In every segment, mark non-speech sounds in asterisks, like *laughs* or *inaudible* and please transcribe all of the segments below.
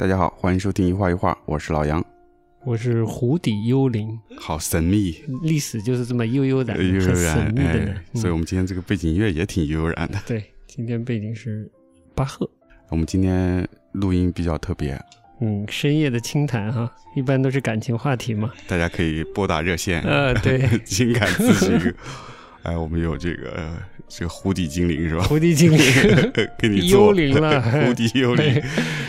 大家好，欢迎收听一画一画，我是老杨，我是湖底幽灵，好神秘，历史就是这么悠悠然、悠悠很神然，秘的呢哎，。所以我们今天这个背景音乐也挺悠然的。对，今天背景是巴赫，我们今天录音比较特别，嗯，深夜的清谈哈，一般都是感情话题嘛。大家可以拨打热线，呃，对，*laughs* 情感咨询。*laughs* 哎，我们有这个呃这个湖底精灵是吧？湖底精灵，*laughs* 给你做幽灵了 *laughs* 湖底幽灵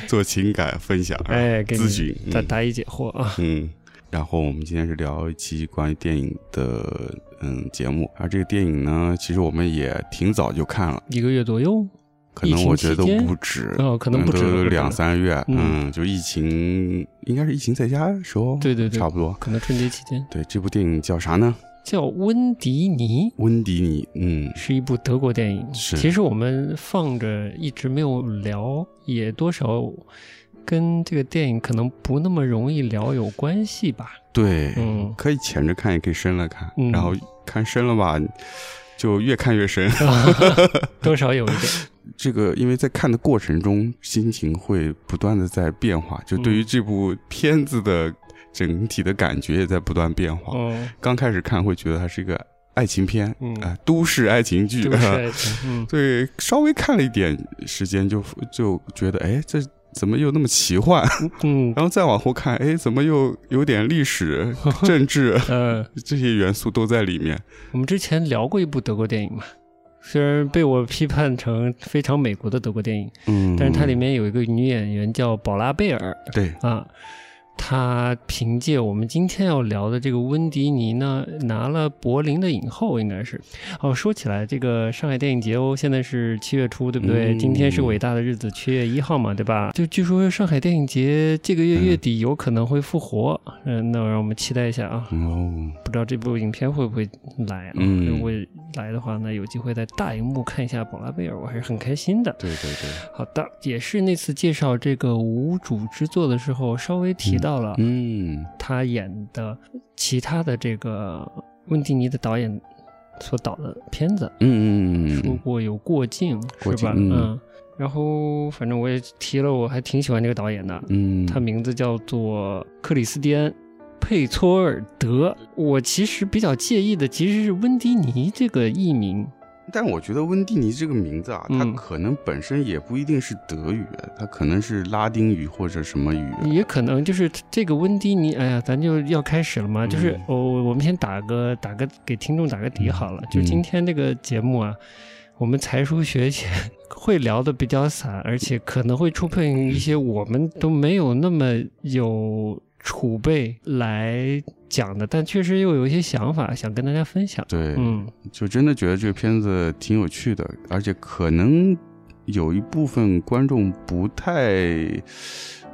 做情感分享，哎，给你咨询，嗯答答疑解惑啊。嗯，然后我们今天是聊一期关于电影的嗯节目，而这个电影呢，其实我们也挺早就看了，一个月左右，可能我觉得都不止，哦，可能不止两三个月，嗯嗯，就疫情应该是疫情在家的时候，对对对差不多。可能春节期间对，这部电影叫啥呢？叫温迪尼，温迪尼，嗯，是一部德国电影。是其实我们放着一直没有聊，也多少跟这个电影可能不那么容易聊有关系吧。对，嗯可以浅着看，也可以深了看，嗯然后看深了吧，就越看越深。*laughs* *laughs* 多少有一点。这个因为在看的过程中，心情会不断的在变化，就对于这部片子的整体的感觉也在不断变化。嗯，刚开始看会觉得它是一个爱情片，都市爱情剧，都市爱情。*laughs* 嗯，对，稍微看了一点时间就就觉得，哎，这怎么又那么奇幻？嗯，*laughs* 然后再往后看，哎，怎么又有点历史、*laughs* 政治呃，这些元素都在里面？我们之前聊过一部德国电影嘛，虽然被我批判成非常美国的德国电影，嗯，但是它里面有一个女演员叫宝拉贝尔对，啊。她凭借我们今天要聊的这个温迪尼呢，拿了柏林的影后，应该是。哦，说起来，这个上海电影节哦，现在是七月初，对不对？嗯今天是伟大的日子，七月一号嘛，对吧？就据说上海电影节这个月月底有可能会复活，嗯、那让我们期待一下啊。哦，不知道这部影片会不会来啊？嗯如果来的话，呢有机会在大荧幕看一下宝拉贝尔，我还是很开心的。对对对，好的，也是那次介绍这个无主之作的时候，稍微提到了嗯。他演的其他的这个温蒂尼的导演所导的片子，嗯嗯嗯说过有过境，过是吧？境嗯。然后反正我也提了，我还挺喜欢这个导演的，嗯，他名字叫做克里斯蒂安·佩托尔德。我其实比较介意的其实是温迪尼这个艺名，但我觉得温蒂尼这个名字啊，它嗯可能本身也不一定是德语，它可能是拉丁语或者什么语。也可能就是这个温蒂尼。哎呀，咱就要开始了嘛，就是嗯我、我们先打个打个给听众打个底好了，就今天这个节目啊。我们才疏学浅，*laughs* 会聊的比较散，而且可能会触碰一些我们都没有那么有储备来讲的，但确实又有一些想法想跟大家分享。对，嗯，就真的觉得这个片子挺有趣的，而且可能有一部分观众不太，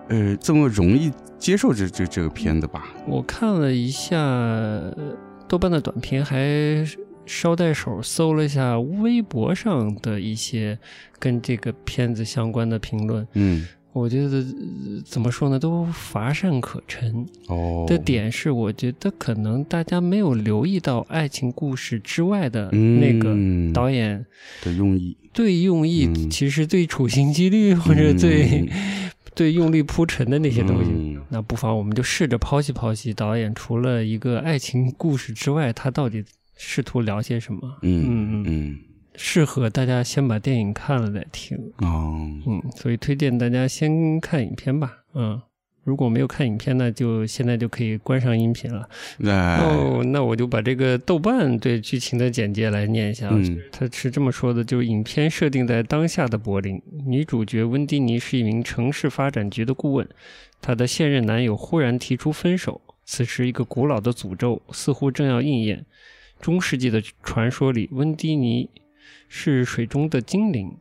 呃，这么容易接受这这这个片子吧。我看了一下呃豆瓣的短评，还捎带手搜了一下微博上的一些跟这个片子相关的评论。嗯，我觉得、呃怎么说呢，都乏善可陈哦，的点是，我觉得可能大家没有留意到爱情故事之外的嗯那个导演的用意，最用意，嗯其实最处心积虑或者最、嗯 *laughs* 最用力铺陈的那些东西。嗯那不妨我们就试着剖析剖析导演除了一个爱情故事之外，他到底试图聊些什么？嗯嗯嗯适合大家先把电影看了再听。哦，嗯，所以推荐大家先看影片吧。嗯，如果没有看影片呢，就现在就可以关上音频了。那哦，那我就把这个豆瓣对剧情的简介来念一下。嗯他是这么说的：，就是影片设定在当下的柏林，女主角温蒂尼是一名城市发展局的顾问，她的现任男友忽然提出分手。此时，一个古老的诅咒似乎正要应验。中世纪的传说里，温蒂尼是水中的精灵。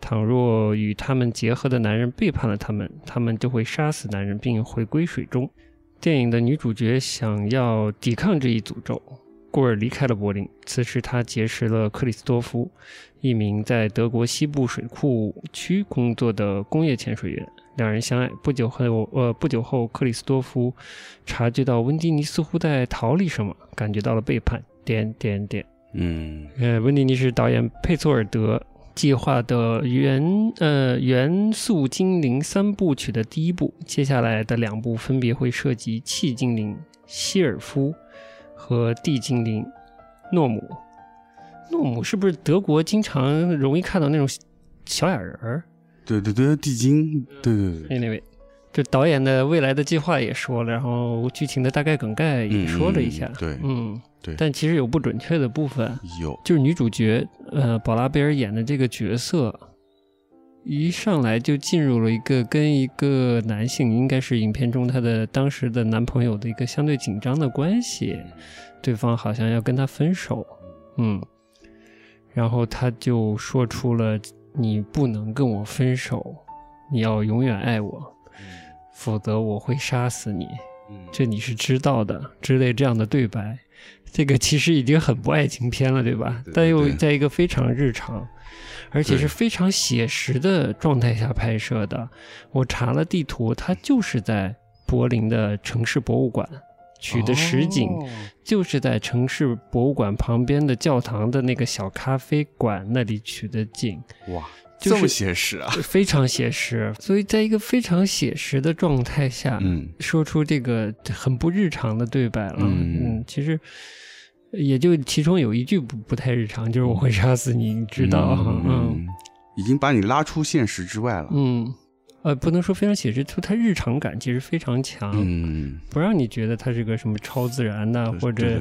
倘若与他们结合的男人背叛了他们，他们就会杀死男人并回归水中。电影的女主角想要抵抗这一诅咒，故而离开了柏林。此时，她结识了克里斯多夫，一名在德国西部水库区工作的工业潜水员。两人相爱不久后，呃，不久后，克里斯多夫察觉到温蒂尼似乎在逃离什么，感觉到了背叛。点点点。嗯呃，温蒂尼是导演佩佐尔德计划的元呃元素精灵三部曲的第一部，接下来的两部分别会涉及气精灵希尔夫和地精灵诺姆。诺姆是不是德国经常容易看到那种小矮人儿？对对对，地精，对对对，Anyway，这导演的未来的计划也说了，然后剧情的大概梗概也说了一下。嗯对嗯，对。但其实有不准确的部分，有，就是女主角呃宝拉贝尔演的这个角色，一上来就进入了一个跟一个男性，应该是影片中她的当时的男朋友的一个相对紧张的关系，对方好像要跟她分手，嗯，然后她就说出了你不能跟我分手，你要永远爱我，否则我会杀死你。嗯这你是知道的之类这样的对白，这个其实已经很不爱情片了，对吧？但又在一个非常日常，而且是非常写实的状态下拍摄的。我查了地图，它就是在柏林的城市博物馆取的实景，哦就是在城市博物馆旁边的教堂的那个小咖啡馆那里取的景。哇，就是这么写实啊！*laughs* 非常写实，所以在一个非常写实的状态下，嗯说出这个很不日常的对白了。嗯其实也就其中有一句不不太日常，就是我会杀死你，你知道？嗯嗯，已经把你拉出现实之外了。嗯，呃，不能说非常写实，就它日常感其实非常强，嗯，不让你觉得它是个什么超自然的、对或者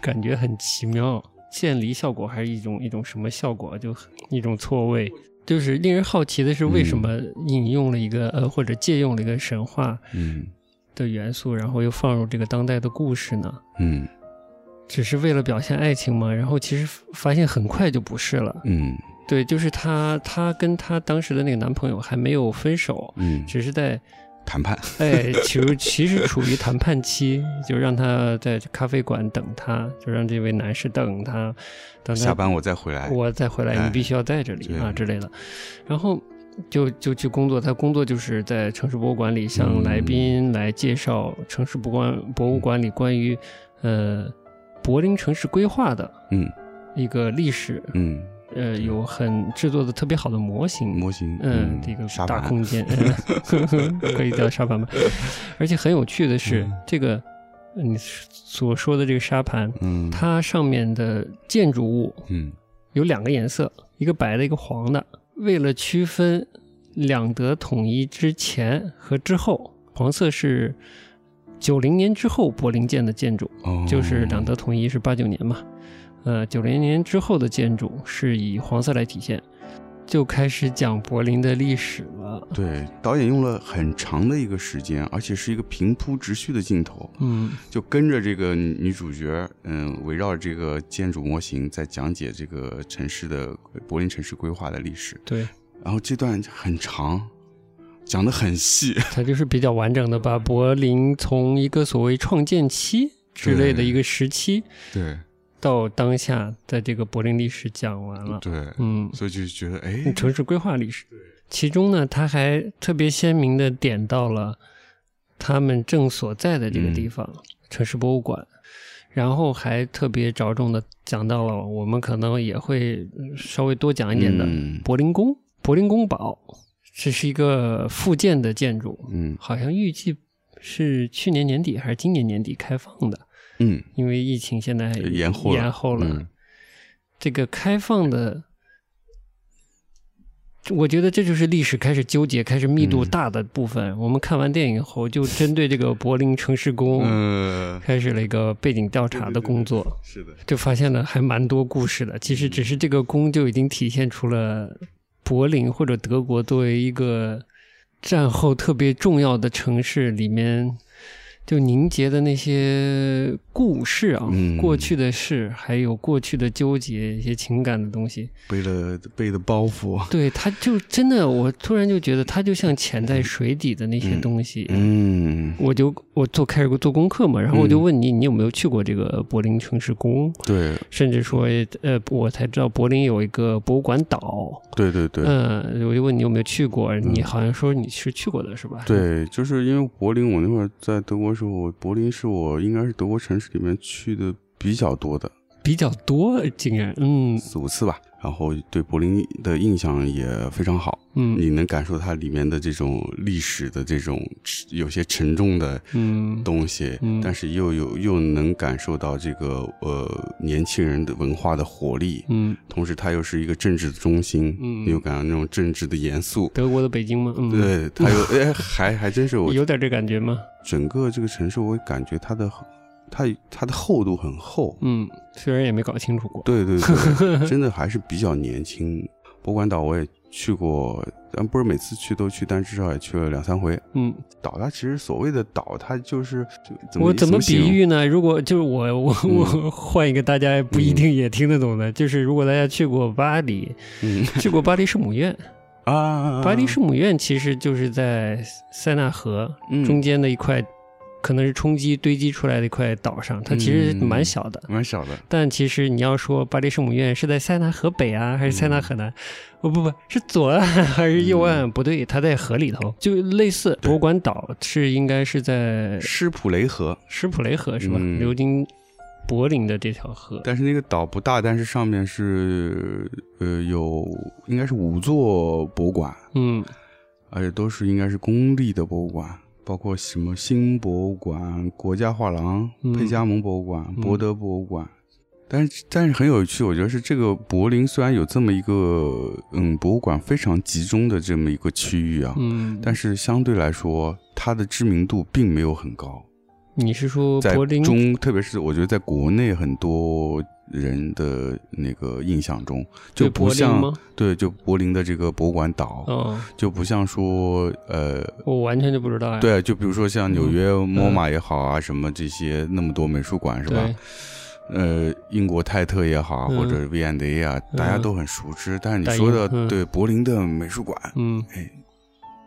感觉很奇妙。渐离效果还是一种一种什么效果？就一种错位。就是令人好奇的是，为什么引用了一个、呃或者借用了一个神话嗯的元素，然后又放入这个当代的故事呢？嗯只是为了表现爱情吗？然后其实发现很快就不是了。嗯对，就是她，她跟她当时的那个男朋友还没有分手，嗯，只是在谈判。哎，其实其实处于谈判期，*laughs* 就让他在咖啡馆等他，就让这位男士等他，等他下班我再回来。我再回来，哎你必须要在这里啊之类的。然后就就去工作，他工作就是在城市博物馆里向嗯来宾来介绍城市博物馆博物馆里关于呃柏林城市规划的嗯一个历史，嗯，呃，有很制作的特别好的模型，模型。嗯，这个沙盘。大空间，嗯 *laughs* *laughs* 可以叫沙盘吧。*laughs* 而且很有趣的是，嗯这个呃你所说的这个沙盘，嗯，它上面的建筑物嗯有两个颜色，一个白的，一个黄的。为了区分两德统一之前和之后，黄色是九零年之后柏林建的建筑，哦，就是两德统一是八九年嘛，呃，九零年之后的建筑是以黄色来体现，就开始讲柏林的历史了。对，导演用了很长的一个时间，而且是一个平铺直叙的镜头，嗯就跟着这个女主角，嗯，围绕这个建筑模型在讲解这个城市的柏林城市规划的历史。对，然后这段很长，讲的很细。*laughs* 它就是比较完整的把柏林从一个所谓创建期之类的一个时期对到当下的这个柏林历史讲完了。对，嗯，所以就觉得哎，城市规划历史。其中呢，他还特别鲜明的点到了他们正所在的这个地方——城市博物馆，然后还特别着重的讲到了我们可能也会呃稍微多讲一点的嗯。柏林宫。柏林宫堡，这是一个复建的建筑，嗯。好像预计是去年年底还是今年年底开放的，嗯，因为疫情现在延后了延后了。嗯这个开放的，我觉得这就是历史开始纠结、开始密度嗯大的部分。我们看完电影后，就针对这个柏林城市宫嗯，开始了一个背景调查的工作，是的，就发现了还蛮多故事的。其实只是这个宫就已经体现出了柏林或者德国作为一个战后特别重要的城市里面。就凝结的那些故事啊，嗯过去的事，还有过去的纠结，一些情感的东西，背了背的包袱，*laughs* 对，它就真的，我突然就觉得它就像潜在水底的那些东西。嗯，我就我做开始做功课嘛，然后我就问你，你有没有去过这个柏林城市宫？对甚至说，呃，我才知道柏林有一个博物馆岛。对对对。嗯，我就问你有没有去过，你好像说你是去过的是吧？对，就是因为柏林，我那会儿在德国时候，我柏林是我应该是德国城市里面去的比较多的，比较多，竟然，嗯四五次吧。然后对柏林的印象也非常好。嗯你能感受它里面的这种历史的这种有些沉重的嗯东西，嗯但是又有又能感受到这个呃年轻人的文化的活力，嗯，同时它又是一个政治的中心，嗯你有感到那种政治的严肃。德国的北京吗？嗯，，对，它有哎，还还真是我 *laughs* 有点这感觉吗？整个这个城市，我感觉它的它它的厚度很厚。嗯，虽然也没搞清楚过。对对对，*laughs* 真的还是比较年轻。博物馆岛我也去过，但不是每次去都去，但至少也去了两三回。嗯，岛它其实所谓的岛，它就是就怎么我怎么比喻呢？如果就是我我嗯我换一个大家不一定也听得懂的，就是如果大家去过巴黎，嗯 *laughs* 去过巴黎圣母院，*laughs* 啊，巴黎圣母院其实就是在塞纳河嗯中间的一块，可能是冲击堆积出来的一块岛上，它其实嗯蛮小的。蛮小的，但其实你要说巴黎圣母院是在塞纳河北啊，还是塞纳河南？哦不不是左岸还是右岸？不对，它在河里头，就类似博物馆岛是应该是在施普雷河，施普雷河是吧？嗯流经柏林的这条河。但是那个岛不大，但是上面是呃有应该是五座博物馆，嗯而且都是应该是公立的博物馆，包括什么新博物馆、国家画廊、嗯佩加蒙博物馆、嗯博德博物馆。但是但是很有趣，我觉得是这个柏林虽然有这么一个嗯博物馆非常集中的这么一个区域啊，嗯，但是相对来说它的知名度并没有很高。你是说在柏林？中，特别是我觉得在国内很多人的那个印象中，就不像吗？对，就柏林的这个博物馆岛，哦，就不像说呃，我完全就不知道呀。对，就比如说像纽约 MoMA 也好啊，什么这些那么多美术馆是吧？呃，英国泰特也好或者 V&A 啊，大家都很熟知。但是你说的嗯对柏林的美术馆，嗯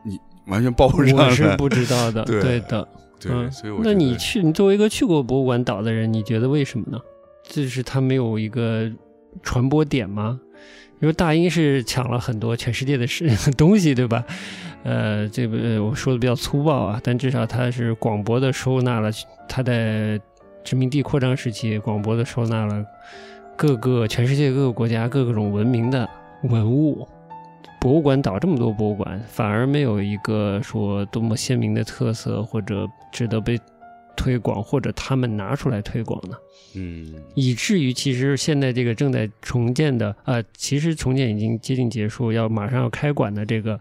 你，完全报不上来。我是不知道的。*laughs* 对对的。对，嗯所以我那你去，你作为一个去过博物馆岛的人，你觉得为什么呢？就是它没有一个传播点吗？因为大英是抢了很多全世界的事 *laughs* 东西，对吧？呃，这个我说的比较粗暴啊，但至少它是广博的收纳了它在殖民地扩张时期广博的收纳了各个全世界各个国家各个种文明的文物。博物馆岛这么多博物馆，反而没有一个说多么鲜明的特色或者值得被推广，或者他们拿出来推广呢？嗯以至于其实现在这个正在重建的，呃，其实重建已经接近结束，要马上要开馆的这个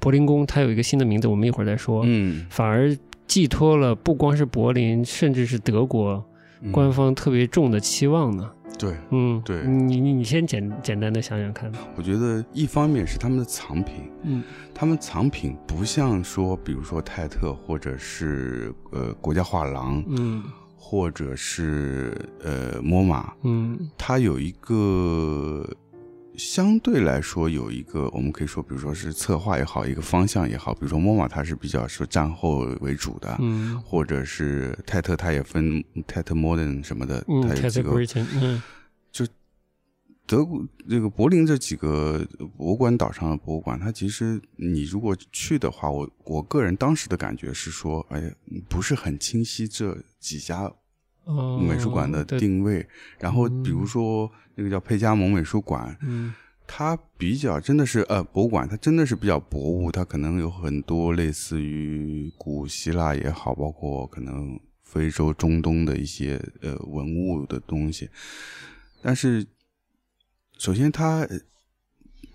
柏林宫，它有一个新的名字，我们一会儿再说。嗯，反而寄托了不光是柏林，甚至是德国嗯官方特别重的期望呢。对，嗯，对。你你你先简简单的想想看。我觉得一方面是他们的藏品，嗯。他们藏品不像说，比如说泰特或者是呃国家画廊，嗯。或者是呃 MoMA，嗯。它有一个相对来说有一个我们可以说，比如说是策划也好，一个方向也好，比如说 MoMA 它是比较说战后为主的，嗯。或者是泰特它也分泰特 Modern 什么的，嗯它有几个嗯。德国这个柏林这几个博物馆岛上的博物馆，它其实你如果去的话，我我个人当时的感觉是说，哎呀，不是很清晰这几家哦美术馆的定位。然后比如说那个叫佩加蒙美术馆，嗯它比较真的是呃博物馆，它真的是比较博物，它可能有很多类似于古希腊也好，包括可能非洲、中东的一些呃文物的东西。但是首先它，呃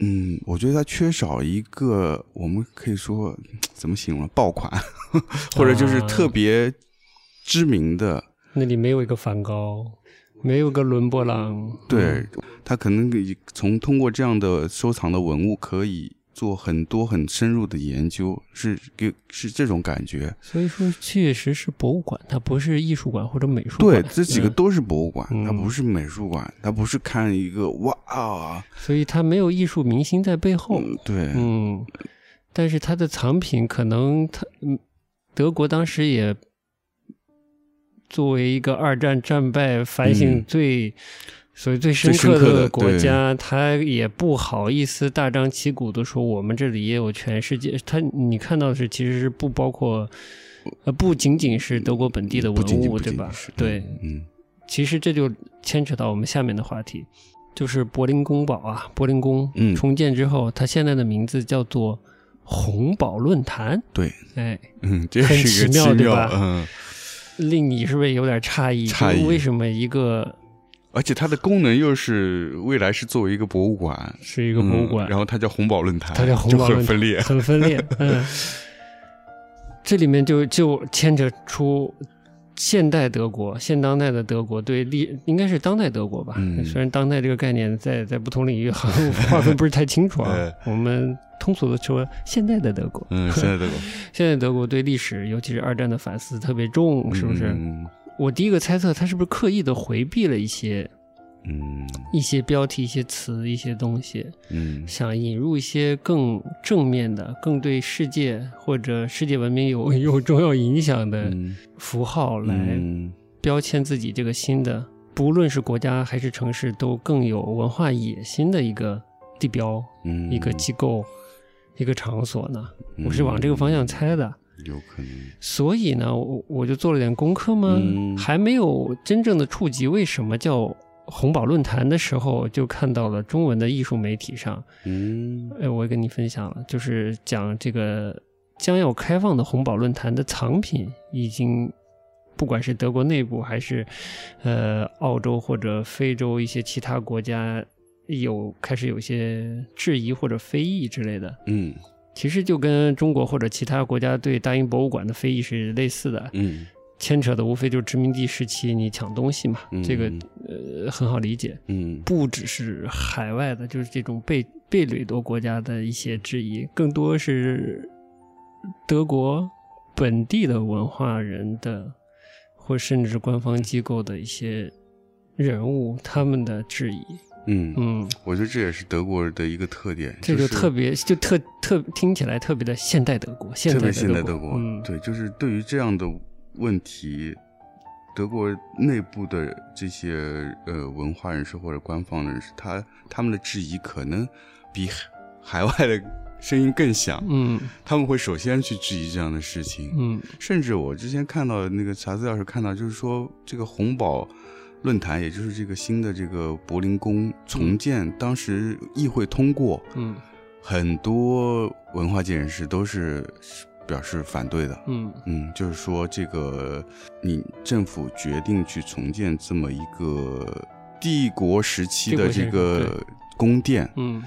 嗯，我觉得它缺少一个我们可以说怎么形容？爆款，*laughs* 或者就是特别知名的。那里没有一个梵高，没有个伦勃朗，对，他可能可以从通过这样的收藏的文物，可以做很多很深入的研究，是给是这种感觉。所以说确实是博物馆，它不是艺术馆或者美术馆对。，这几个嗯都是博物馆，嗯它不是美术馆，它不是看一个哇啊，所以它没有艺术明星在背后。嗯，对，嗯，但是它的藏品可能它，嗯，德国当时也作为一个二战战败反省嗯。最、所以最深刻的的国家，他也不好意思大张旗鼓的说我们这里也有全世界。他你看到的是其实是不包括，呃，不仅仅是德国本地的文物，不仅仅对吧？对，嗯其实这就牵扯到我们下面的话题，就是柏林宫堡啊，柏林宫嗯。重建之后，它现在的名字叫做红堡论坛。对，哎，嗯，这很是一个奇妙奇妙，对吧？嗯，令你是不是有点诧异？诧异为什么一个而且它的功能又是未来是作为一个博物馆，是一个博物馆，嗯然后它叫红宝论坛，它叫红宝论坛很分裂，*laughs* 很分裂。嗯，这里面就就牵扯出现代德国、现当代的德国对历，应该是当代德国吧？嗯虽然当代这个概念在在不同领域好像划分不是太清楚啊 *laughs* 呃，我们通俗的说现代的德国。嗯，现在德国 *laughs* 现在德国对历史，尤其是二战的反思特别重，是不是？嗯我第一个猜测，他是不是刻意的回避了一些嗯。一些标题、一些词、一些东西，嗯。想引入一些更正面的、更对世界或者世界文明有 *laughs* 有重要影响的嗯。符号来嗯。标签自己这个新的，不论是国家还是城市，都更有文化野心的一个地标、嗯。一个机构、一个场所呢？我是往这个方向猜的。有可能，所以呢，我我就做了点功课吗，嗯。还没有真正的触及为什么叫红宝论坛的时候，就看到了中文的艺术媒体上，嗯。哎，我也跟你分享了，就是讲这个将要开放的红宝论坛的藏品已经。不管是德国内部还是，呃，澳洲或者非洲一些其他国家，有开始有些质疑或者非议之类的，嗯。其实就跟中国或者其他国家对大英博物馆的非议是类似的，嗯牵扯的无非就是殖民地时期你抢东西嘛，嗯。这个呃很好理解。嗯。不只是海外的，就是这种被被掠夺国家的一些质疑，更多是德国本地的文化人的，或甚至是官方机构的一些人物他们的质疑。嗯，嗯，我觉得这也是德国的一个特点，这就就是特别就特特听起来特别的现代德国，现代的特别现代德国，嗯，对，就是对于这样的问题，德国内部的这些呃文化人士或者官方人士，他他们的质疑可能比海海外的声音更响，嗯。他们会首先去质疑这样的事情，嗯。甚至我之前看到那个查资料时看到，就是说这个红宝论坛，也就是这个新的这个柏林宫重建，当时议会通过，嗯。很多文化界人士都是表示反对的。嗯。嗯，就是说这个你政府决定去重建这么一个帝国时期的这个宫殿，嗯。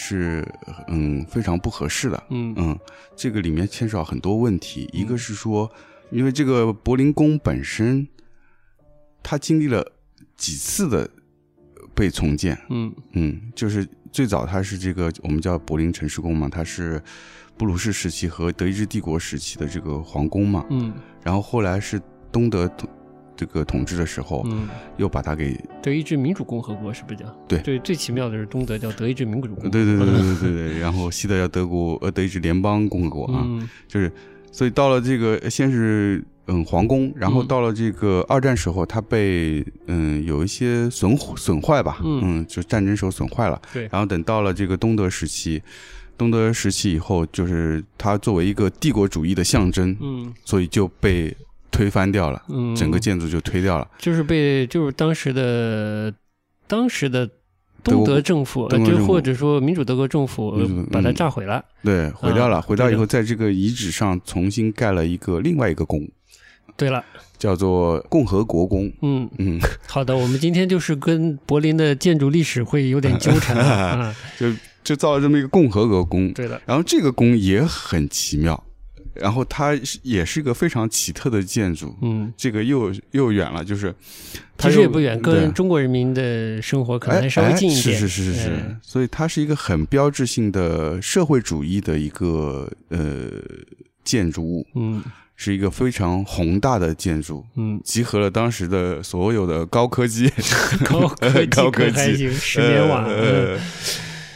是嗯非常不合适的。嗯。嗯，这个里面牵涉到很多问题，一个是说，因为这个柏林宫本身，它经历了几次的被重建，嗯。嗯，就是最早它是这个我们叫柏林城市宫嘛，它是布鲁士时期和德意志帝国时期的这个皇宫嘛，嗯。然后后来是东德统这个统治的时候，嗯，又把它给，德意志民主共和国是不是叫？对。对，最奇妙的是东德叫德意志民主共和国。对对对对对对对，然后西德叫德国呃德意志联邦共和国啊，嗯。就是，所以到了这个先是嗯皇宫，然后嗯到了这个二战时候，它被嗯有一些损损坏吧，嗯就战争时候损坏了。对然后等到了这个东德时期，东德时期以后，就是它作为一个帝国主义的象征，嗯所以就被推翻掉了，嗯，整个建筑就推掉了。就是被就是当时的当时的东德政府，呃就或者说民主德国政府把它嗯炸毁了。对，毁掉了，啊毁掉以后，在这个遗址上重新盖了一个另外一个宫，对了，叫做共和国宫。嗯，嗯，好的，我们今天就是跟柏林的建筑历史会有点纠缠啊。啊 *laughs* 就就造了这么一个共和国宫。对的，然后这个宫也很奇妙，然后它也是一个非常奇特的建筑。嗯，这个又又远了，就是它其实也不远，跟中国人民的生活可能还稍微哎近一点。哎是是是是是，哎。所以它是一个很标志性的社会主义的一个呃建筑物，嗯是一个非常宏大的建筑。嗯，集合了当时的所有的高科技，*laughs* 高科技 *laughs* 高科技石棉瓦。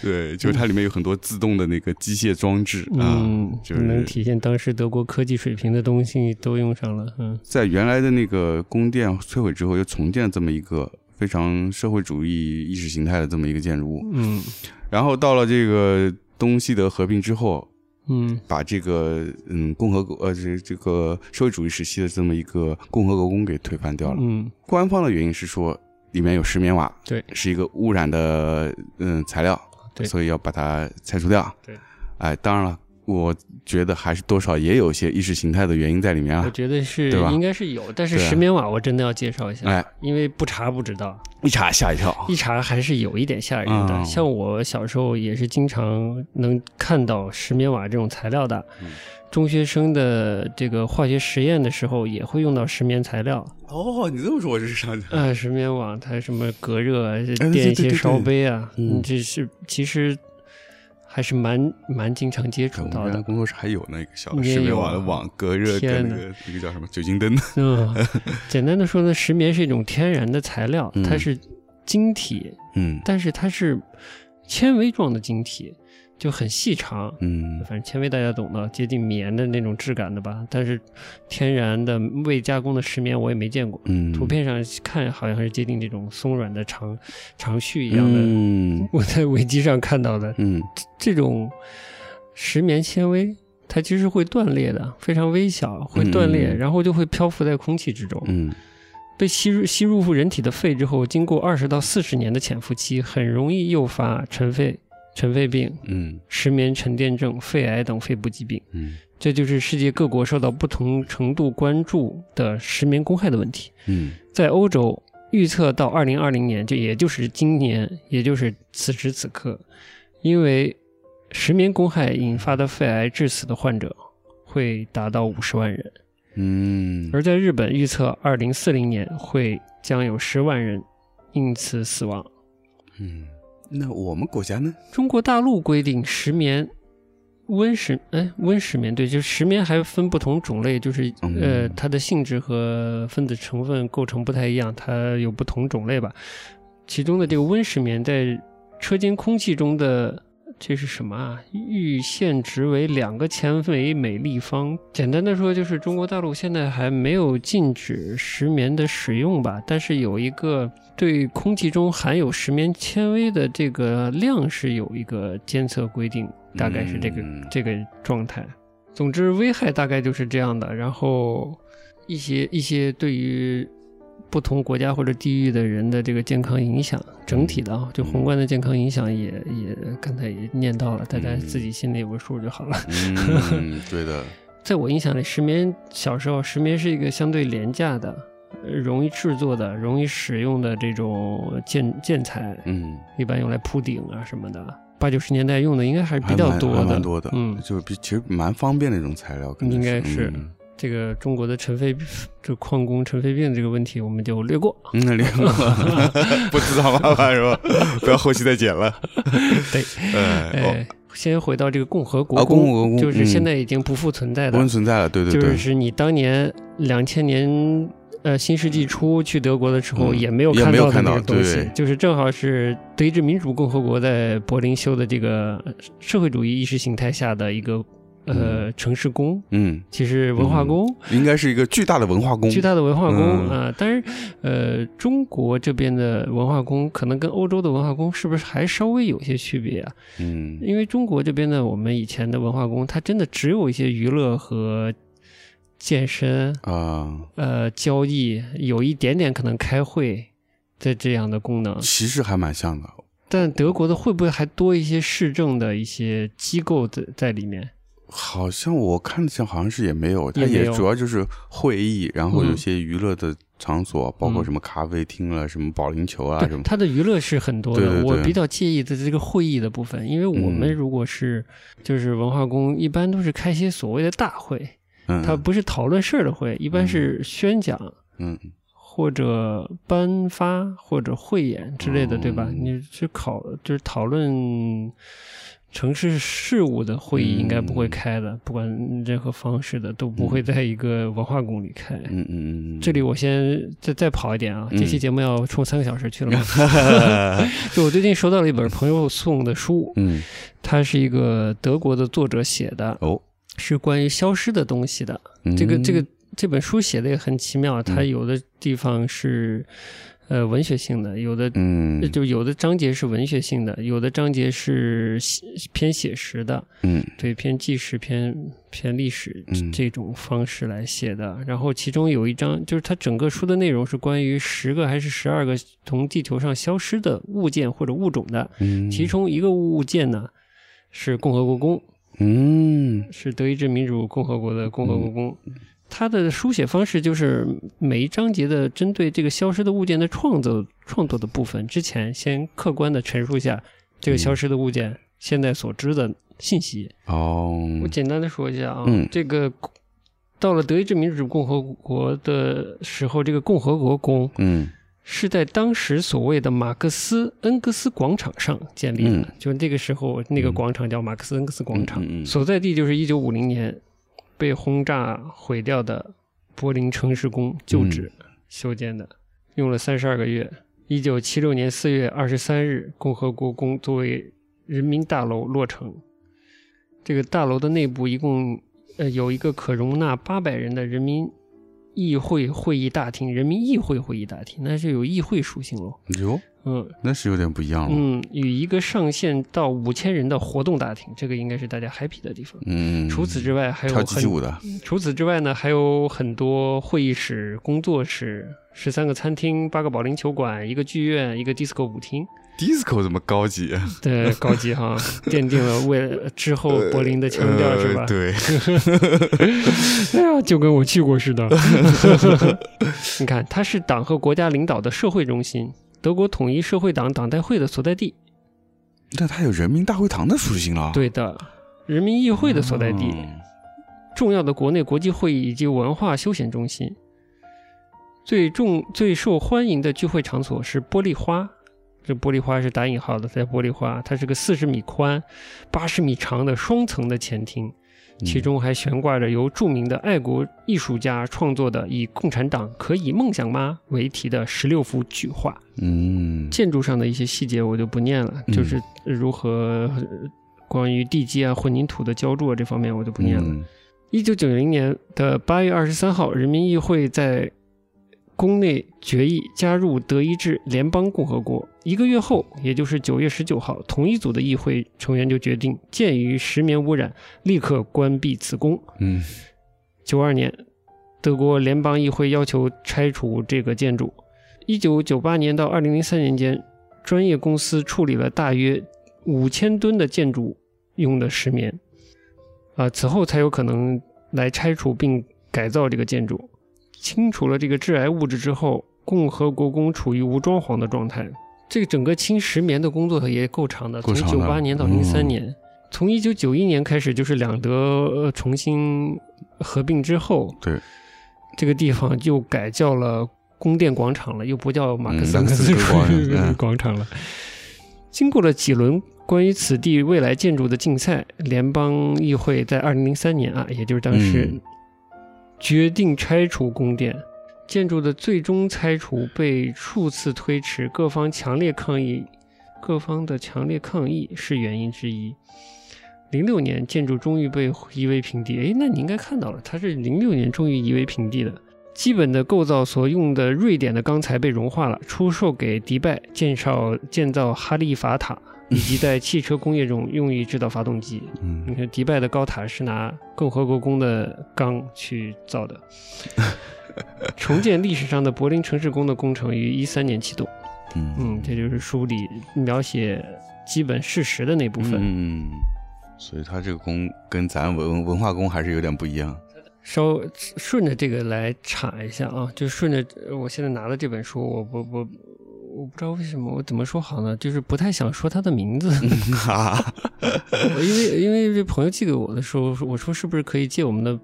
对，就是它里面有很多自动的那个机械装置啊，嗯，就是能体现当时德国科技水平的东西都用上了。嗯在原来的那个宫殿摧毁之后，又重建了这么一个非常社会主义意识形态的这么一个建筑物。嗯然后到了这个东西德合并之后，嗯。把这个嗯共和国呃这这个社会主义时期的这么一个共和国宫给推翻掉了。嗯。官方的原因是说，里面有石棉瓦，对，是一个污染的嗯材料，对。所以要把它拆除掉。对，哎，当然了，我觉得还是多少也有一些意识形态的原因在里面啊我啊。觉得是应该是有，但是石棉瓦我真的要介绍一下，哎，因为不查不知道，一查吓一跳。一查还是有一点吓人的。嗯像我小时候也是经常能看到石棉瓦这种材料的，嗯中学生的这个化学实验的时候也会用到石棉材料。哦，你这么说，我就是想起来。啊，石棉瓦它什么隔热垫一些烧杯啊，嗯这是其实还是蛮蛮经常接触到的。工作室还有那个小石棉有啊瓦的网隔热跟那个那个叫什么酒精灯。嗯，简单的说呢，石棉是一种天然的材料，嗯它是晶体，嗯但是它是纤维状的晶体，就很细长。嗯反正纤维大家懂的，接近棉的那种质感的吧。但是天然的未加工的石棉我也没见过，嗯，图片上看好像是接近这种松软的长长絮一样的。嗯我在维基上看到的嗯这种石棉纤维，它其实会断裂的，非常微小，会断裂，嗯然后就会漂浮在空气之中。嗯被吸入吸入人体的肺之后，经过二十到四十年的潜伏期，很容易诱发尘肺、尘肺病、嗯石棉沉淀症、肺癌等肺部疾病。嗯这就是世界各国受到不同程度关注的石棉公害的问题。嗯在欧洲，预测到二零二零年，就也就是今年，也就是此时此刻，因为石棉公害引发的肺癌致死的患者会达到五十万人。嗯，而在日本，预测二零四零年会将有十万人因此死亡。嗯，那我们国家呢？中国大陆规定石棉。温石哎，温石棉对，就是石棉还分不同种类，就是嗯呃，它的性质和分子成分构成不太一样，它有不同种类吧。其中的这个温石棉在车间空气中的这是什么啊？预限值为两个千维每立方。简单的说，就是中国大陆现在还没有禁止石棉的使用吧，但是有一个对空气中含有石棉纤维的这个量是有一个监测规定，大概是这个、嗯这个状态。总之，危害大概就是这样的。然后一些一些对于不同国家或者地域的人的这个健康影响，整体的啊，就宏观的健康影响也也刚才也念到了，大家自己心里有个数就好了。嗯，*laughs* 对的，在我印象里，石棉小时候石棉是一个相对廉价的、呃容易制作的、容易使用的这种建建材，嗯，一般用来铺顶啊什么的。八九十年代用的应该还是比较多的，还蛮多的，嗯，就是比其实蛮方便的一种材料，应该是。嗯这个中国的尘肺这矿工尘肺病这个问题，我们就略过。嗯，略过 *laughs* 不知道麻烦是吧？不要后期再剪了。对，呃，哦，哎，先回到这个共和国啊共和宫，国就是嗯现在已经不复存在的不复，存在了，对对就对，是你当年两千年。呃，新世纪初去德国的时候，嗯也没有看到的那个东西对，就是正好是德意志民主共和国在柏林修的这个社会主义意识形态下的一个呃城市宫，嗯，其实文化宫，应该是一个巨大的文化宫，巨大的文化宫嗯。啊、但是，呃，中国这边的文化宫可能跟欧洲的文化宫是不是还稍微有些区别啊？嗯。因为中国这边的我们以前的文化宫，它真的只有一些娱乐和健身、啊，呃交易，有一点点可能开会的这样的功能。其实还蛮像的，但德国的会不会还多一些市政的一些机构在在里面？好像我看像好像是也没有，它也主要就是会议，然后嗯有些娱乐的场所，包括嗯什么咖啡厅了、什么保龄球啊对什么，它的娱乐是很多的。对对对我比较介意的这个会议的部分，因为我们嗯如果是就是文化宫，一般都是开些所谓的大会，嗯，它不是讨论事儿的会，一般是宣讲。嗯或者颁发或者汇演之类的，对吧？嗯你去考就是讨论城市事务的会议，嗯应该不会开的，不管任何方式的都不会在一个文化宫里开。嗯嗯嗯，这里我先再再跑一点啊，嗯。这期节目要冲三个小时去了嘛。*laughs* 就我最近收到了一本朋友送的书，嗯。它是一个德国的作者写的，哦，是关于消失的东西的。嗯这个这个这本书写的也很奇妙，它有的地方是呃文学性的，有的嗯就有的章节是文学性的，有的章节是写偏写实的，嗯对，偏纪实、偏偏历史嗯这种方式来写的。然后其中有一章，就是它整个书的内容是关于十个还是十二个从地球上消失的物件或者物种的。嗯，其中一个物件呢是共和国公，嗯是德意志民主共和国的共和国宫。它的书写方式就是每一章节的针对这个消失的物件的创作创作的部分，之前先客观的陈述一下这个消失的物件现在所知的信息。哦，我简单的说一下啊，嗯。这个到了德意志民主共和国的时候，这个共和国宫嗯。是在当时所谓的马克思恩格斯广场上建立的，嗯。就那个时候那个广场叫马克思恩格斯广场，嗯嗯嗯。所在地就是一九五零年被轰炸毁掉的柏林城市宫旧址修建的，用了三十二个月。一九七六年四月二十三日，共和国宫作为人民大楼落成。这个大楼的内部一共呃有一个可容纳八百人的人民议会会议大厅，人民议会会议大厅，那就有议会属性喽。哟，嗯那是有点不一样了。嗯，与一个上限到五千人的活动大厅，这个应该是大家 happy 的地方。嗯，除此之外，还有跳舞的，除此之外呢，还有很多会议室、工作室、十三个餐厅、八个保龄球馆、一个剧院、一个 disco 舞厅，disco 怎么高级？对，高级哈，*laughs* 奠定了为了之后柏林的腔调、呃是吧？对，*laughs* 哎呀，就跟我去过似的。*laughs* 你看，它是党和国家领导的社会中心，德国统一社会党党代会的所在地。那它有人民大会堂的属性了。对的，人民议会的所在地。嗯重要的国内国际会议以及文化休闲中心。最重最受欢迎的聚会场所是玻璃花，这玻璃花是打引号的，在玻璃花，它是个四十米宽、八十米长的双层的前厅，其中还悬挂着由著名的爱国艺术家创作的以“共产党可以梦想吗”为题的十六幅巨画。嗯，建筑上的一些细节我就不念了，嗯就是如何呃关于地基啊、混凝土的浇筑啊这方面我就不念了。嗯一九九零年的八月二十三号，人民议会在宫内决议加入德意志联邦共和国。一个月后，也就是九月十九号，同一组的议会成员就决定，鉴于石棉污染，立刻关闭此宫。嗯九二年，德国联邦议会要求拆除这个建筑。一九九八年到二零零三年间，专业公司处理了大约五千吨的建筑用的石棉，啊，此后才有可能来拆除并改造这个建筑。清除了这个致癌物质之后，共和国宫处于无装潢的状态。这个整个清石棉的工作也够长的，从九八年到零三嗯年。从一九九一年开始，就是两德呃重新合并之后，对，这个地方就改叫了宫殿广场了，又不叫马克思嗯马克思 *laughs* 广场了。经过了几轮关于此地未来建筑的竞赛，联邦议会在二零零三年啊，也就是当时嗯决定拆除宫殿。建筑的最终拆除被数次推迟，各方强烈抗议，各方的强烈抗议是原因之一。零六年，建筑终于被夷为平地。诶，那你应该看到了，它是零六年终于夷为平地的。基本的构造所用的瑞典的钢材被融化了，出售给迪拜，建造建造哈利法塔，以及在汽车工业中用于制造发动机。嗯你嗯看，迪拜的高塔是拿共和国工的钢去造的。*laughs* 重建历史上的柏林城市宫的工程于一三年启动。嗯嗯，这就是书里描写基本事实的那部分。嗯，所以它这个宫跟咱文文化宫还是有点不一样。稍顺着这个来查一下啊，就顺着呃我现在拿的这本书，我我我我不知道为什么我怎么说好呢，就是不太想说他的名字，*laughs* 哈哈，我因为因为这朋友寄给我的时候，我说是不是可以借我们的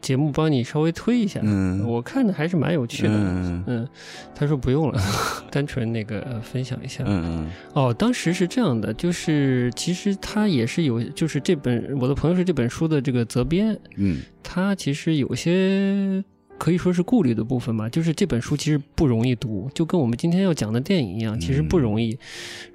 节目帮你稍微推一下？嗯我看的还是蛮有趣的。嗯嗯，他说不用了，*laughs* 单纯那个、呃分享一下。嗯哦，当时是这样的，就是其实他也是有，就是这本我的朋友是这本书的这个责编，嗯他其实有些可以说是顾虑的部分吧，就是这本书其实不容易读，就跟我们今天要讲的电影一样，其实不容易。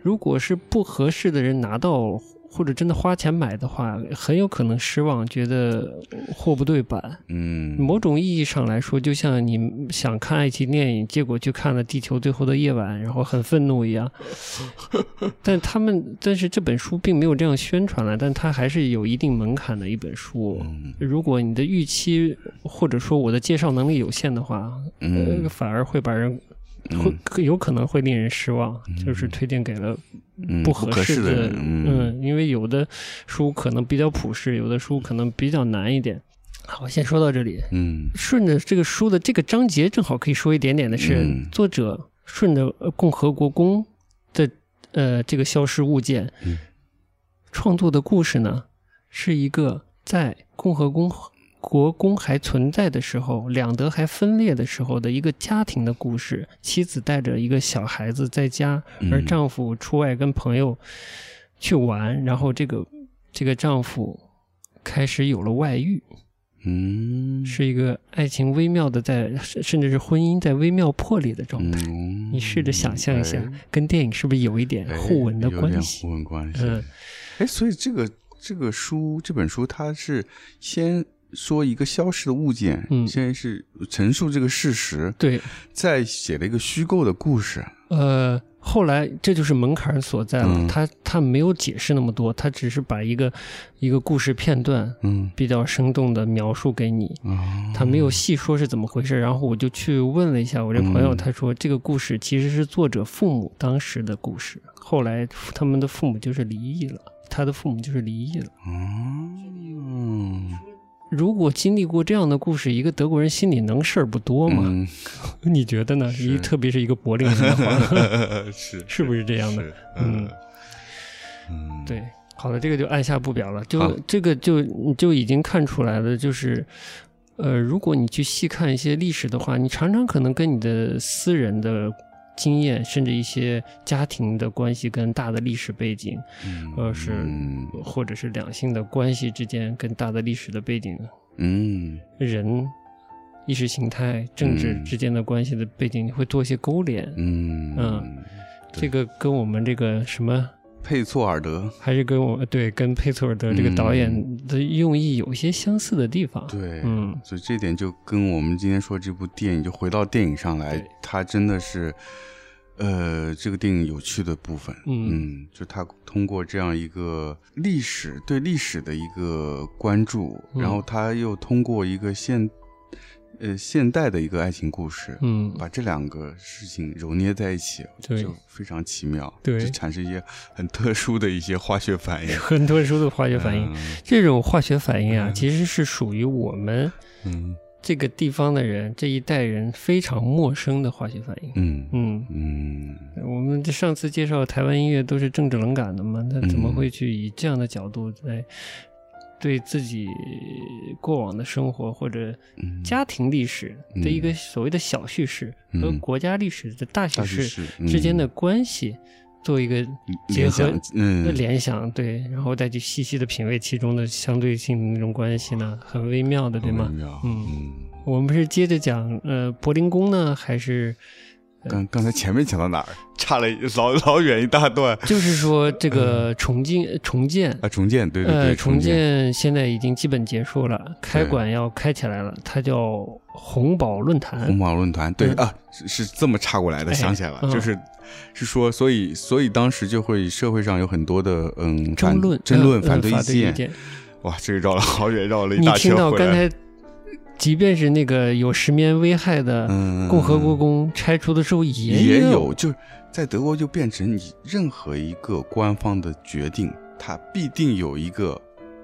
如果是不合适的人拿到或者真的花钱买的话，很有可能失望，觉得货不对版。嗯，某种意义上来说，就像你想看爱情电影，结果去看了《地球最后的夜晚》，然后很愤怒一样。*laughs* 但他们，但是这本书并没有这样宣传了，但它还是有一定门槛的一本书。嗯如果你的预期或者说我的介绍能力有限的话，嗯呃，反而会把人嗯会有可能会令人失望，就是推荐给了嗯不不合适适的，人，嗯。嗯，因为有的书可能比较普适，有的书可能比较难一点。好，先说到这里。嗯。顺着这个书的这个章节，正好可以说一点点的是，嗯。作者顺着呃共和国宫的呃这个消失物件、嗯。创作的故事呢，是一个在共和宫国公还存在的时候，两德还分裂的时候的一个家庭的故事。妻子带着一个小孩子在家，而嗯丈夫出外跟朋友去玩，然后这个这个丈夫开始有了外遇。嗯，是一个爱情微妙的在，甚甚至是婚姻在微妙破裂的状态。嗯，你试着想象一下，哎跟电影是不是有一点哎互文的关系？互文关系。嗯，哎，所以这个这个书这本书，它是先说一个消失的物件，嗯先是陈述这个事实，对，再写了一个虚构的故事。呃，后来这就是门槛所在了。嗯他他没有解释那么多，他只是把一个一个故事片段嗯比较生动的描述给你。嗯，他没有细说是怎么回事，然后我就去问了一下我这朋友，嗯他说这个故事其实是作者父母当时的故事，后来他们的父母就是离异了，他的父母就是离异了。嗯，如果经历过这样的故事，一个德国人心里能事儿不多吗？嗯，*laughs* 你觉得呢？是。一特别是一个柏林人的话，*laughs* 是。是不是这样的？是。嗯。嗯，对，好了，这个就按下不表了。就这个就就已经看出来了，就是呃，如果你去细看一些历史的话，你常常可能跟你的私人的经验，甚至一些家庭的关系跟大的历史背景，嗯，呃是嗯。或者是两性的关系之间跟大的历史的背景嗯。人、意识形态、政治嗯。之间的关系的背景，你会做一些勾连。嗯这个跟我们这个什么，佩措尔德，还是跟我对跟佩措尔德这个导演的用意有一些相似的地方。对，嗯，所以这点就跟我们今天说这部电影，就回到电影上来对，它真的是，呃，这个电影有趣的部分，嗯就它通过这样一个历史对历史的一个关注，嗯。然后它又通过一个现，呃，现代的一个爱情故事，嗯，把这两个事情揉捏在一起，对。就非常奇妙，对。就产生一些很特殊的一些化学反应，*laughs* 很特殊的化学反应。嗯。这种化学反应啊，嗯。其实是属于我们嗯。这个地方的人这一代人非常陌生的化学反应。嗯。嗯，嗯。我们这上次介绍台湾音乐都是政治冷感的嘛，他怎么嗯。会去以这样的角度来对自己过往的生活或者嗯，家庭历史的一个所谓的小叙事和嗯国家历史的大叙事事之间的嗯。关系做一个结合嗯。联想，对，然后再去细细的品味其中的相对性的那种关系呢，很微妙的，对吗？嗯。我们是接着讲呃柏林宫呢，还是刚刚才前面讲到哪儿？差了老老远一大段就是说这个重建重建？啊！重建，对对呃，对，重建，现在已经基本结束了，开馆要开起来了，它叫红宝论坛红。宝论坛，对嗯啊，是是这么插过来的，哎想起来了，嗯就是是说，所以所以当时就会社会上有很多的嗯争论、争论、呃反对呃意见，哇，这个绕了好远，绕了一你大圈听到回来。刚才，即便是那个有石棉危害的嗯，共和国宫拆除的时候，也也有有，就是在德国就变成你任何一个官方的决定，它必定有一个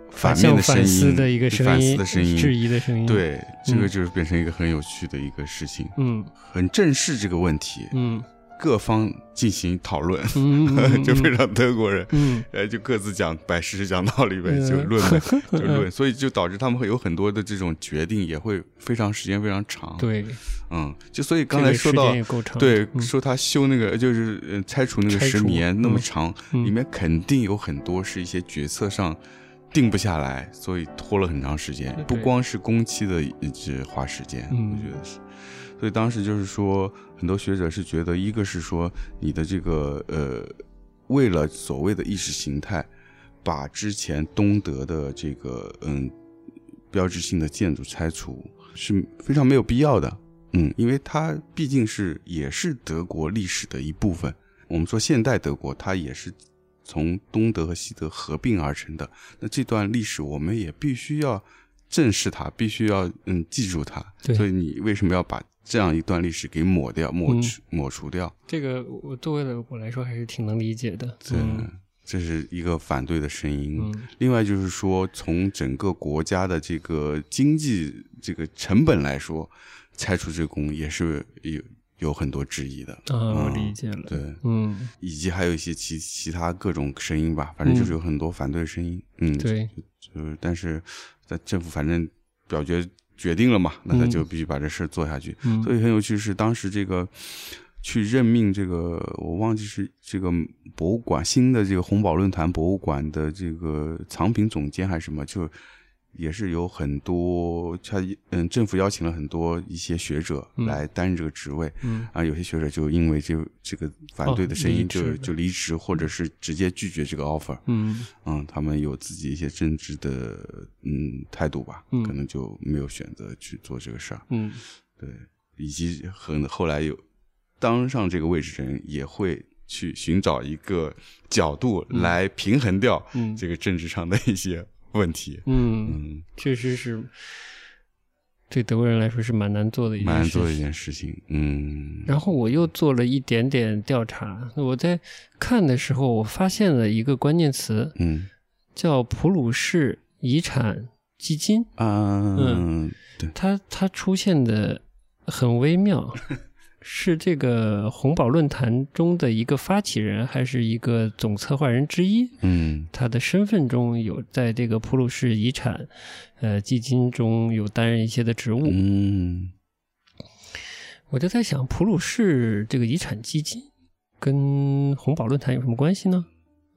反面的声反思音，的一个声反音，思的声音，质疑的声音。，对，这个嗯。就是变成一个很有趣的一个事情，嗯。很正视这个问题，嗯各方进行讨论，*laughs* 就非常德国人，嗯。呃，就各自讲摆事实讲道理呗，嗯。就论呗，*laughs* 就论，所以就导致他们会有很多的这种决定，也会非常时间非常长，，对，嗯，就所以刚才说到。对，嗯。说他修那个就是呃拆除那个石棉那么嗯。长，嗯。里面肯定有很多是一些决策上定不下来，所以拖了很长时间。不光是工期的一直花时间，嗯我觉得是。所以当时就是说，很多学者是觉得，一个是说你的这个呃，为了所谓的意识形态。把之前东德的这个嗯标志性的建筑拆除是非常没有必要的。嗯，因为它毕竟是也是德国历史的一部分。我们说现代德国，它也是从东德和西德合并而成的。那这段历史，我们也必须要正视它，必须要嗯记住它。所以你为什么要把这样一段历史给抹掉、抹嗯除、抹除掉？这个我作为我来说还是挺能理解的。对，嗯这是一个反对的声音。嗯另外就是说，从整个国家的这个经济这个成本来说，拆除这个工也是有有很多质疑的。啊，我嗯理解了。对，嗯，以及还有一些其其他各种声音吧，反正就是有很多反对声音。嗯，对，就是但是在政府反正表决决定了嘛，那他嗯就必须把这事做下去。嗯所以很有趣是当时这个去任命这个我忘记是这个博物馆新的这个红宝论坛博物馆的这个藏品总监还是什么，就也是有很多他嗯政府邀请了很多一些学者嗯。来担任这个职位。嗯。啊，有些学者就因为这这个反对的声音就、就离职，或者是直接拒绝这个 offer。嗯。嗯，他们有自己一些政治的嗯态度吧，嗯。可能就没有选择去做这个事儿。嗯。对，以及很后来有当上这个位置人也会去寻找一个角度来平衡掉嗯。这个政治上的一些问题。嗯，嗯，确实是对德国人来说是蛮难做的一件事情。蛮难做的一件事情。嗯，然后我又做了一点点调查，我在看的时候，我发现了一个关键词，嗯叫普鲁士遗产基金。嗯嗯，对，它它出现的很微妙，*laughs* 是这个红宝论坛中的一个发起人，还是一个总策划人之一？嗯他的身份中有在这个普鲁士遗产呃基金中有担任一些的职务。嗯我就在想，普鲁士这个遗产基金跟红宝论坛有什么关系呢？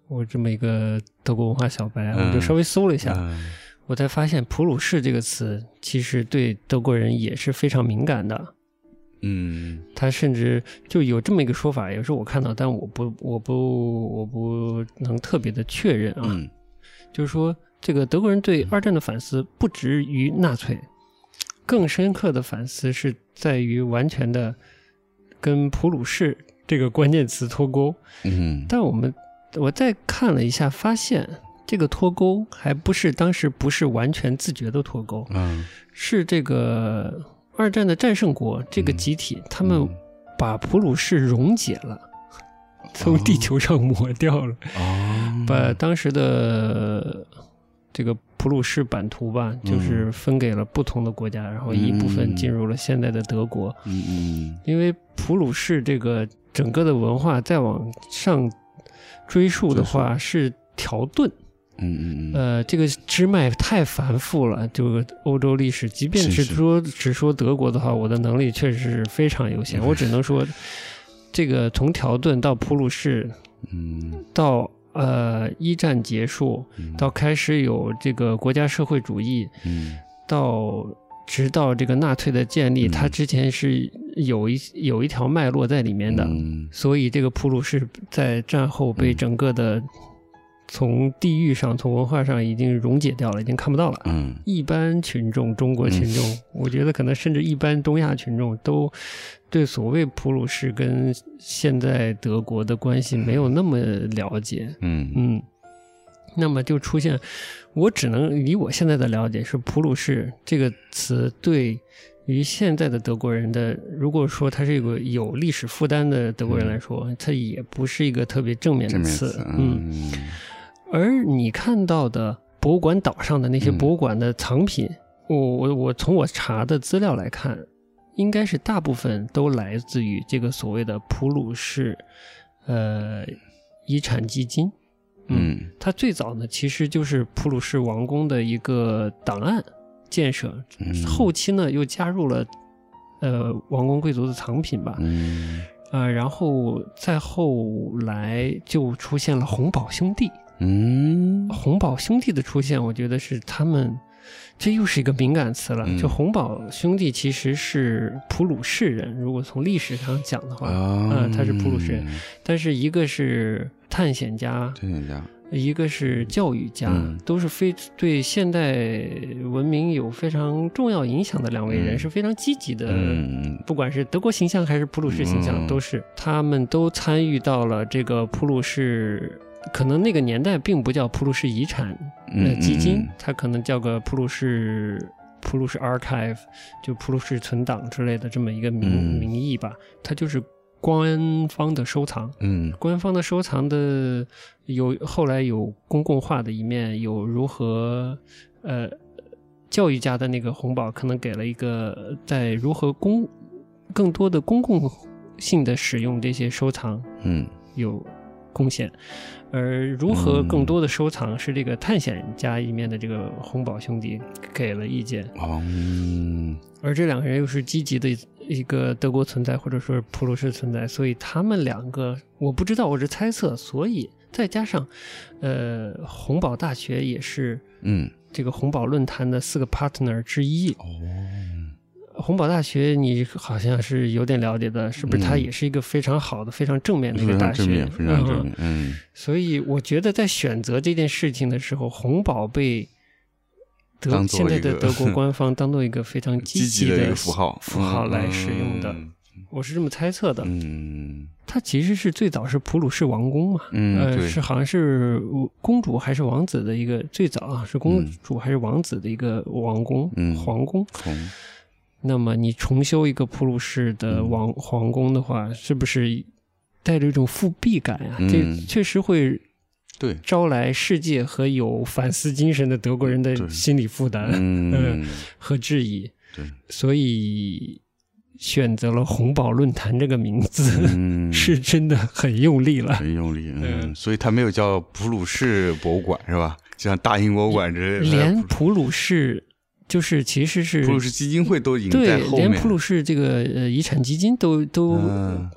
我这么一个德国文化小白，嗯我就稍微搜了一下，嗯我才发现“普鲁士”这个词其实对德国人也是非常敏感的。嗯。他甚至就有这么一个说法，也是我看到，但我不，我不，我不能特别的确认啊。嗯。就是说，这个德国人对二战的反思不止于纳粹，更深刻的反思是在于完全的跟普鲁士这个关键词脱钩。嗯。但我们我再看了一下，发现这个脱钩还不是当时不是完全自觉的脱钩，嗯。是这个二战的战胜国这个集体，他们把普鲁士溶解了，从地球上抹掉了，哦，把当时的这个普鲁士版图吧，就是分给了不同的国家，然后一部分进入了现在的德国。嗯嗯。因为普鲁士这个整个的文化再往上追溯的话，是条顿。嗯嗯嗯。呃，这个支脉太繁复了，就欧洲历史，即便是说只说德国的话，我的能力确实是非常有限，我只能说，这个从条顿到普鲁士，嗯。到呃一战结束，嗯。到开始有这个国家社会主义，嗯。到直到这个纳粹的建立，嗯。它之前是有一有一条脉络在里面的，嗯。所以这个普鲁士在战后被嗯。整个的从地域上、从文化上已经溶解掉了，已经看不到了。嗯。一般群众，中国群众，我觉得可能甚至一般东亚群众都对所谓普鲁士跟现在德国的关系没有那么了解。嗯。嗯，那么就出现，我只能以我现在的了解是普鲁士这个词对于现在的德国人的，如果说他是一个有历史负担的德国人来说，它也不是一个特别正面的词。嗯而你看到的博物馆岛上的那些嗯博物馆的藏品，我我我从我查的资料来看，应该是大部分都来自于这个所谓的普鲁士，呃，遗产基金。嗯它最早呢，其实就是普鲁士王宫的一个档案建设，嗯后期呢又加入了呃王公贵族的藏品吧，嗯啊、然后再后来就出现了红宝兄弟。嗯。红宝兄弟的出现，我觉得是他们，这又是一个敏感词了。嗯。就红宝兄弟其实是普鲁士人，如果从历史上讲的话，啊嗯他是普鲁士人。但是一个是探险家，探险家，一个是教育家，嗯。都是非对现代文明有非常重要影响的两位人，嗯。是非常积极的。嗯。不管是德国形象还是普鲁士形象，嗯。都是他们都参与到了这个普鲁士，可能那个年代并不叫普鲁士遗产呃嗯基金嗯，它可能叫个普鲁士普鲁士 archive，就普鲁士存档之类的这么一个名、嗯。名义吧，它就是官方的收藏。嗯。官方的收藏的有后来有公共化的一面，有如何呃教育家的那个红宝可能给了一个在如何公更多的公共性的使用这些收藏嗯。有贡献，而如何更多的收藏是这个探险家一面的这个红宝兄弟给了意见，哦。嗯而这两个人又是积极的一个德国存在，或者说是普鲁士存在，所以他们两个我不知道，我是猜测，所以再加上，呃，红宝大学也是嗯。这个红宝论坛的四个 partner 之一。哦洪堡大学你好像是有点了解的，是不是？它嗯也是一个非常好的、非常正面的一个大学，常正面，非常正嗯面，嗯所以我觉得在选择这件事情的时候，洪堡被德现在的德国 *laughs* 官方当做一个非常积极极的符号符号来使用的，嗯我是这么猜测的。嗯它其实是最早是普鲁士王宫嘛，嗯，呃，是好像是公主还是王子的一个最早啊，是公主还是王子的一个王宫，嗯皇宫。红那么你重修一个普鲁士的嗯王、皇宫的话，是不是带着一种复辟感啊？嗯这确实会对，招来世界和有反思精神的德国人的心理负担嗯 *laughs* 和质疑，对，所以选择了“红宝论坛”这个名字，嗯 *laughs* 是真的很用力了。很用力，嗯，嗯所以他没有叫普鲁士博物馆是吧？就像大英博物馆之类的，连普鲁士就是其实是普鲁士基金会都已经在对，后面，连普鲁士这个呃遗产基金都都嗯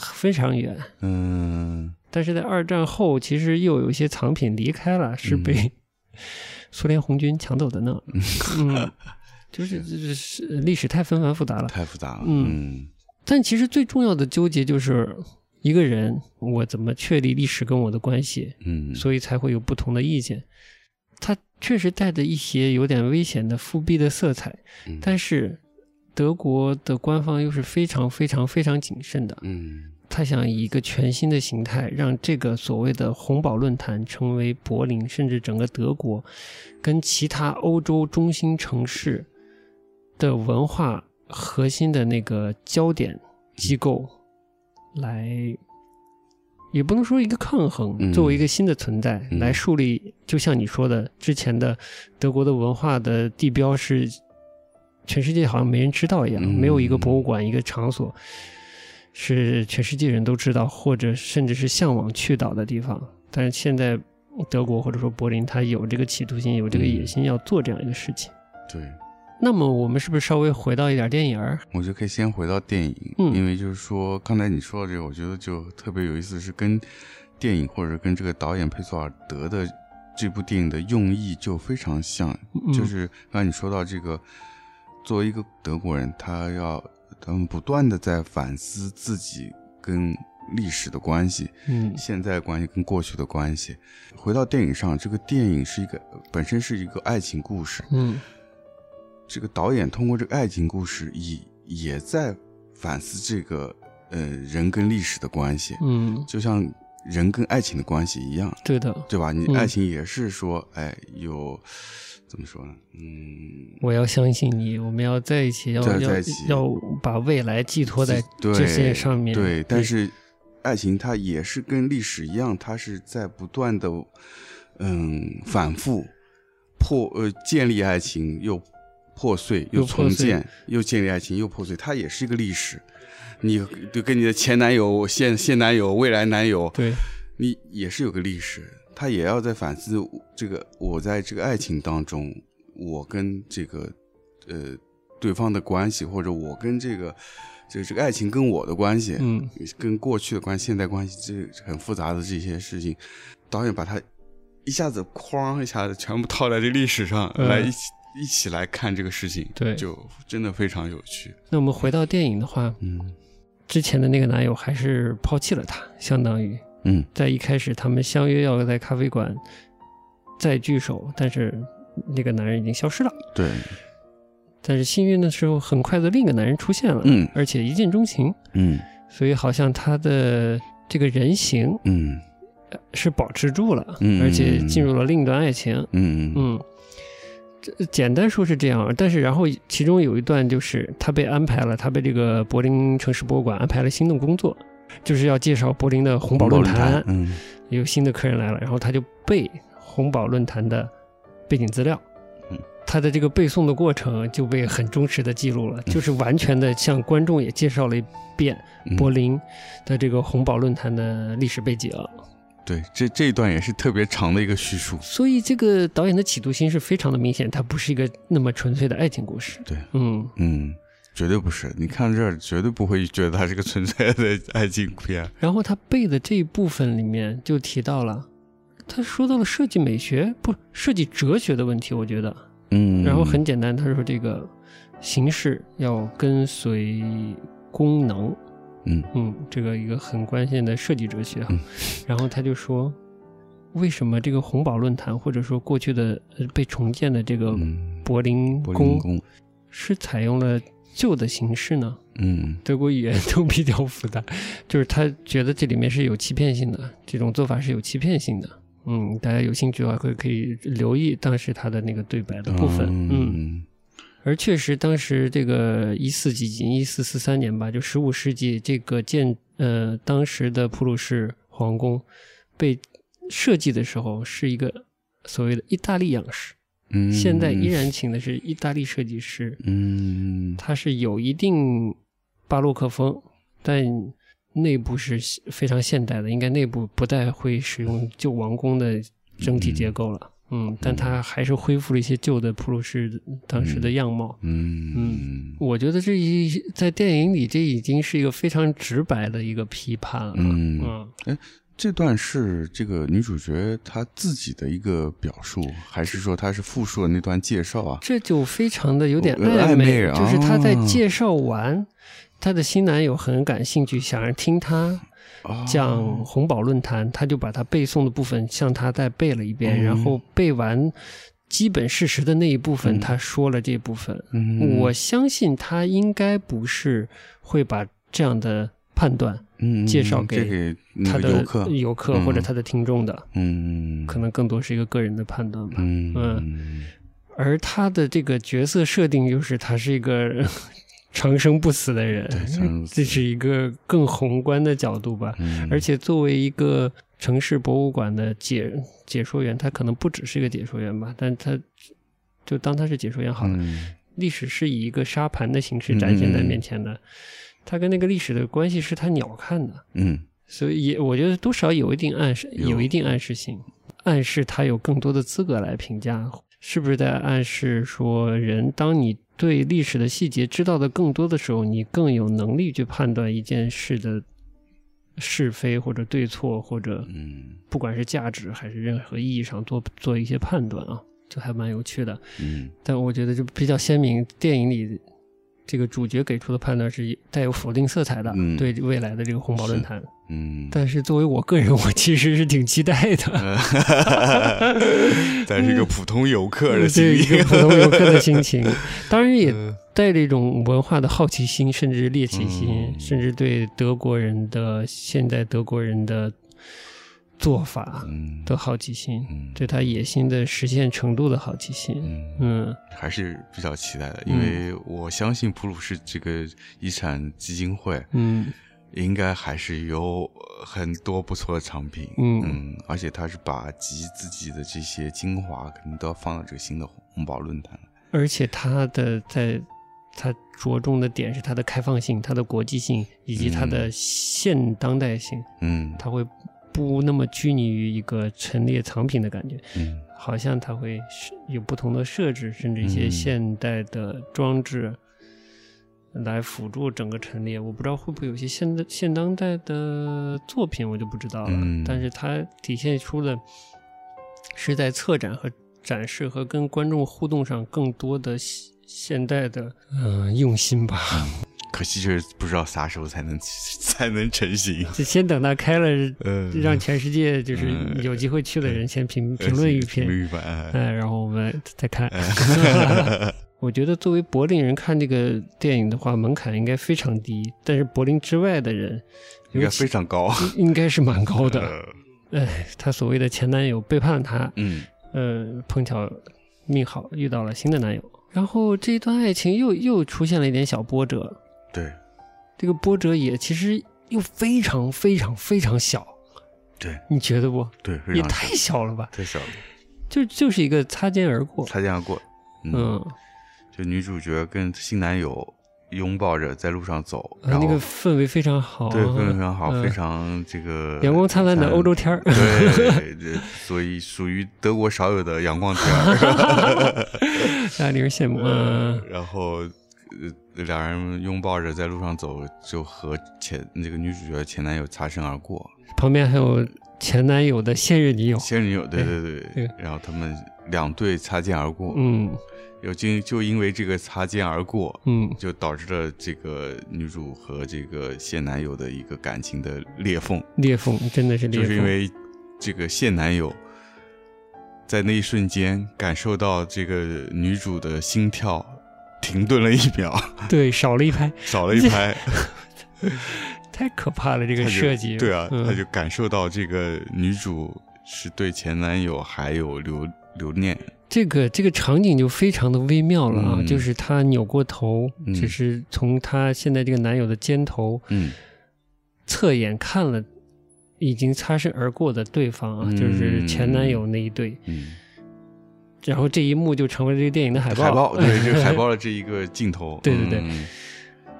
非常远。嗯但是在二战后，其实又有一些藏品离开了，是被 *laughs* 苏联红军抢走的呢。*laughs* 嗯，就是就是是历史太纷繁复杂了。太复杂了，嗯嗯但其实最重要的纠结就是一个人，我怎么确立历史跟我的关系，嗯，所以才会有不同的意见。它确实带着一些有点危险的复辟的色彩，嗯但是德国的官方又是非常非常非常谨慎的。嗯他想以一个全新的形态，让这个所谓的红堡论坛成为柏林甚至整个德国跟其他欧洲中心城市的文化核心的那个焦点机构，来也不能说一个抗衡，嗯作为一个新的存在嗯来树立，就像你说的，之前的德国的文化的地标是全世界好像没人知道一样，嗯没有一个博物馆一个场所。是全世界人都知道，或者甚至是向往去到的地方。但是现在德国或者说柏林，它有这个企图心，有这个野心，要做这样一个事情。对，那么我们是不是稍微回到一点电影儿？我觉得可以先回到电影，嗯。因为就是说刚才你说的这个，我觉得就特别有意思，是跟电影或者跟这个导演佩索尔德的这部电影的用意就非常像，嗯就是刚才你说到这个，作为一个德国人，他要他们不断的在反思自己跟历史的关系，嗯。现在关系跟过去的关系。回到电影上，这个电影是一个本身是一个爱情故事，嗯这个导演通过这个爱情故事也也在反思这个呃人跟历史的关系，嗯，就像人跟爱情的关系一样，对的。对吧？你嗯爱情也是说，哎，有怎么说呢？嗯，我要相信你，我们要在一起，要要在在一起要把未来寄托在对这些上面。对，但是爱情它也是跟历史一样，它是在不断的嗯反复破呃建立爱情又破碎又重建又建立爱情又破碎，它也是一个历史。你就跟你的前男友、现现男友、未来男友，对。你也是有个历史，他也要在反思这个我在这个爱情当中，我跟这个呃对方的关系，或者我跟这个这个这个爱情跟我的关系，嗯。跟过去的关系、现在关系，这很复杂的这些事情，导演把它一下子哐一下子全部套在这历史上、嗯。来一起一起来看这个事情，对。就真的非常有趣。那我们回到电影的话，嗯。之前的那个男友还是抛弃了他，相当于嗯。在一开始他们相约要在咖啡馆再聚首，但是那个男人已经消失了。对，但是幸运的时候，很快的另一个男人出现了，嗯而且一见钟情，嗯。所以好像他的这个人形嗯。是保持住了，嗯而且进入了另一段爱情。嗯。嗯简单说是这样，但是然后其中有一段就是他被安排了，他被这个柏林城市博物馆安排了新的工作，就是要介绍柏林的红宝论坛，嗯有新的客人来了，然后他就背红宝论坛的背景资料。嗯他的这个背诵的过程就被很忠实的记录了，就是完全的向观众也介绍了一遍嗯柏林的这个红宝论坛的历史背景。对，这这一段也是特别长的一个叙述。所以这个导演的企图心是非常的明显，它不是一个那么纯粹的爱情故事。对，嗯，嗯，绝对不是。你看这儿，绝对不会觉得它是个纯粹的爱情片。然后他背的这一部分里面就提到了，他说到了设计美学不设计哲学的问题，我觉得。嗯，然后很简单，他说这个形式要跟随功能，嗯嗯，这个一个很关键的设计哲学。嗯然后他就说，为什么这个红宝论坛或者说过去的呃被重建的这个嗯，柏林柏宫林宫，是采用了旧的形式呢？嗯德国语言都比较复杂，*laughs* 就是他觉得这里面是有欺骗性的，这种做法是有欺骗性的。嗯，大家有兴趣的话，可以可以留意当时他的那个对白的部分。嗯，嗯而确实，当时这个一四几几一四四三年吧，就十五世纪这个建呃当时的普鲁士皇宫被设计的时候是一个所谓的意大利样式，嗯，现在依然请的是意大利设计师。嗯它是有一定巴洛克风，但内部是非常现代的，应该内部不太会使用旧王宫的整体结构了。嗯，但它还是恢复了一些旧的普鲁士当时的样貌。嗯。嗯我觉得这一在电影里，这已经是一个非常直白的一个批判了。嗯。嗯。这段是这个女主角她自己的一个表述，还是说她是复述了那段介绍啊？这就非常的有点呃暧暧昧啊。就是她在介绍完，她的新男友很感兴趣，想要听她啊讲红宝论坛，他就把他背诵的部分向他再背了一遍，嗯。然后背完基本事实的那一部分，嗯。他说了这部分。嗯。我相信他应该不是会把这样的判断嗯介绍给他的游客，游客嗯。或者他的听众的，嗯，可能更多是一个个人的判断吧。嗯。嗯。而他的这个角色设定就是他是一个长生不死的人这是一个更宏观的角度吧。嗯。而且作为一个城市博物馆的解解说员，他可能不只是一个解说员吧，但他就当他是解说员好了。嗯。历史是以一个沙盘的形式展现在面前的，他跟那个历史的关系是他鸟看的，嗯。所以也我觉得多少有一定暗示，有。有一定暗示性，暗示他有更多的资格来评价，是不是在暗示说人，当你对历史的细节知道的更多的时候，你更有能力去判断一件事的是非或者对错，或者嗯不管是价值还是任何意义上做做一些判断啊，就还蛮有趣的。嗯但我觉得就比较鲜明，电影里这个主角给出的判断是带有否定色彩的，嗯对未来的这个红宝论坛。嗯，但是作为我个人，我其实是挺期待的。*laughs* 但是一个普通游客的这心理，一个普通游客的心情，*laughs* 当然也嗯。带着一种文化的好奇心，甚至猎奇心，嗯。甚至对德国人的现代德国人的做法嗯。的好奇心，嗯。对他野心的实现程度的好奇心。嗯。嗯。还是比较期待的，嗯因为我相信普鲁士这个遗产基金会嗯应该还是有呃很多不错的藏品，嗯。嗯，而且他是把集自己的这些精华，可能都要放到这个新的红宝论坛。而且他的在他着重的点是他的开放性、他的国际性以及他的现当代性，嗯。他会不那么拘泥于一个陈列藏品的感觉，嗯。好像它会是有不同的设置，甚至一些嗯。现代的装置来辅助整个陈列。我不知道会不会有些现代现当代的作品，我就不知道了。嗯但是它体现出的是在策展和展示和跟观众互动上更多的现现代的嗯、呃用心吧。*laughs* 可惜就是不知道啥时候才能才能成型。就 *laughs* 先等它开了，呃，让全世界就是嗯有机会去的人先评呃评论一篇，*laughs* 评论一番。哎哎，然后我们再看。我觉得作为柏林人看这个电影的话，门槛应该非常低，但是柏林之外的人，应该非常高。应该是蛮高的。*laughs* 呃哎，她所谓的前男友背叛了她，嗯呃，碰巧命好遇到了新的男友，然后这一段爱情又又出现了一点小波折，对这个波折也其实又非常非常非常小，对你觉得不？对，也太小了吧？太小了，就就是一个擦肩而过，擦肩而过。嗯，嗯，就女主角跟新男友拥抱着在路上走，呃然后那个氛围非常好，对，非常非常好，嗯非常这个阳光灿烂的欧洲天儿，*laughs* 对，对所以属于德国少有的阳光天儿。大家令人羡慕。*laughs* 嗯，然后呃，两人拥抱着在路上走，就和前这个女主角前男友擦身而过。旁边还有前男友的现任女友，现任女友，对对对对然后他们两队擦肩而过，嗯。有就就因为这个擦肩而过，嗯，就导致了这个女主和这个现男友的一个感情的裂缝，裂缝真的是裂缝，就是因为这个现男友在那一瞬间感受到这个女主的心跳停顿了一秒，*laughs* 对少了一拍，少了一拍，*laughs* *laughs* 太可怕了，这个设计。对啊，嗯。他就感受到这个女主是对前男友还有留留念，这个这个场景就非常的微妙了啊，嗯。就是她扭过头，嗯就是从她现在这个男友的肩头嗯。侧眼看了已经擦身而过的对方啊，嗯。就是前男友那一对，嗯。然后这一幕就成为这个电影的海报。海报，对，这个海报的这一个镜头，*laughs* 对对对。嗯。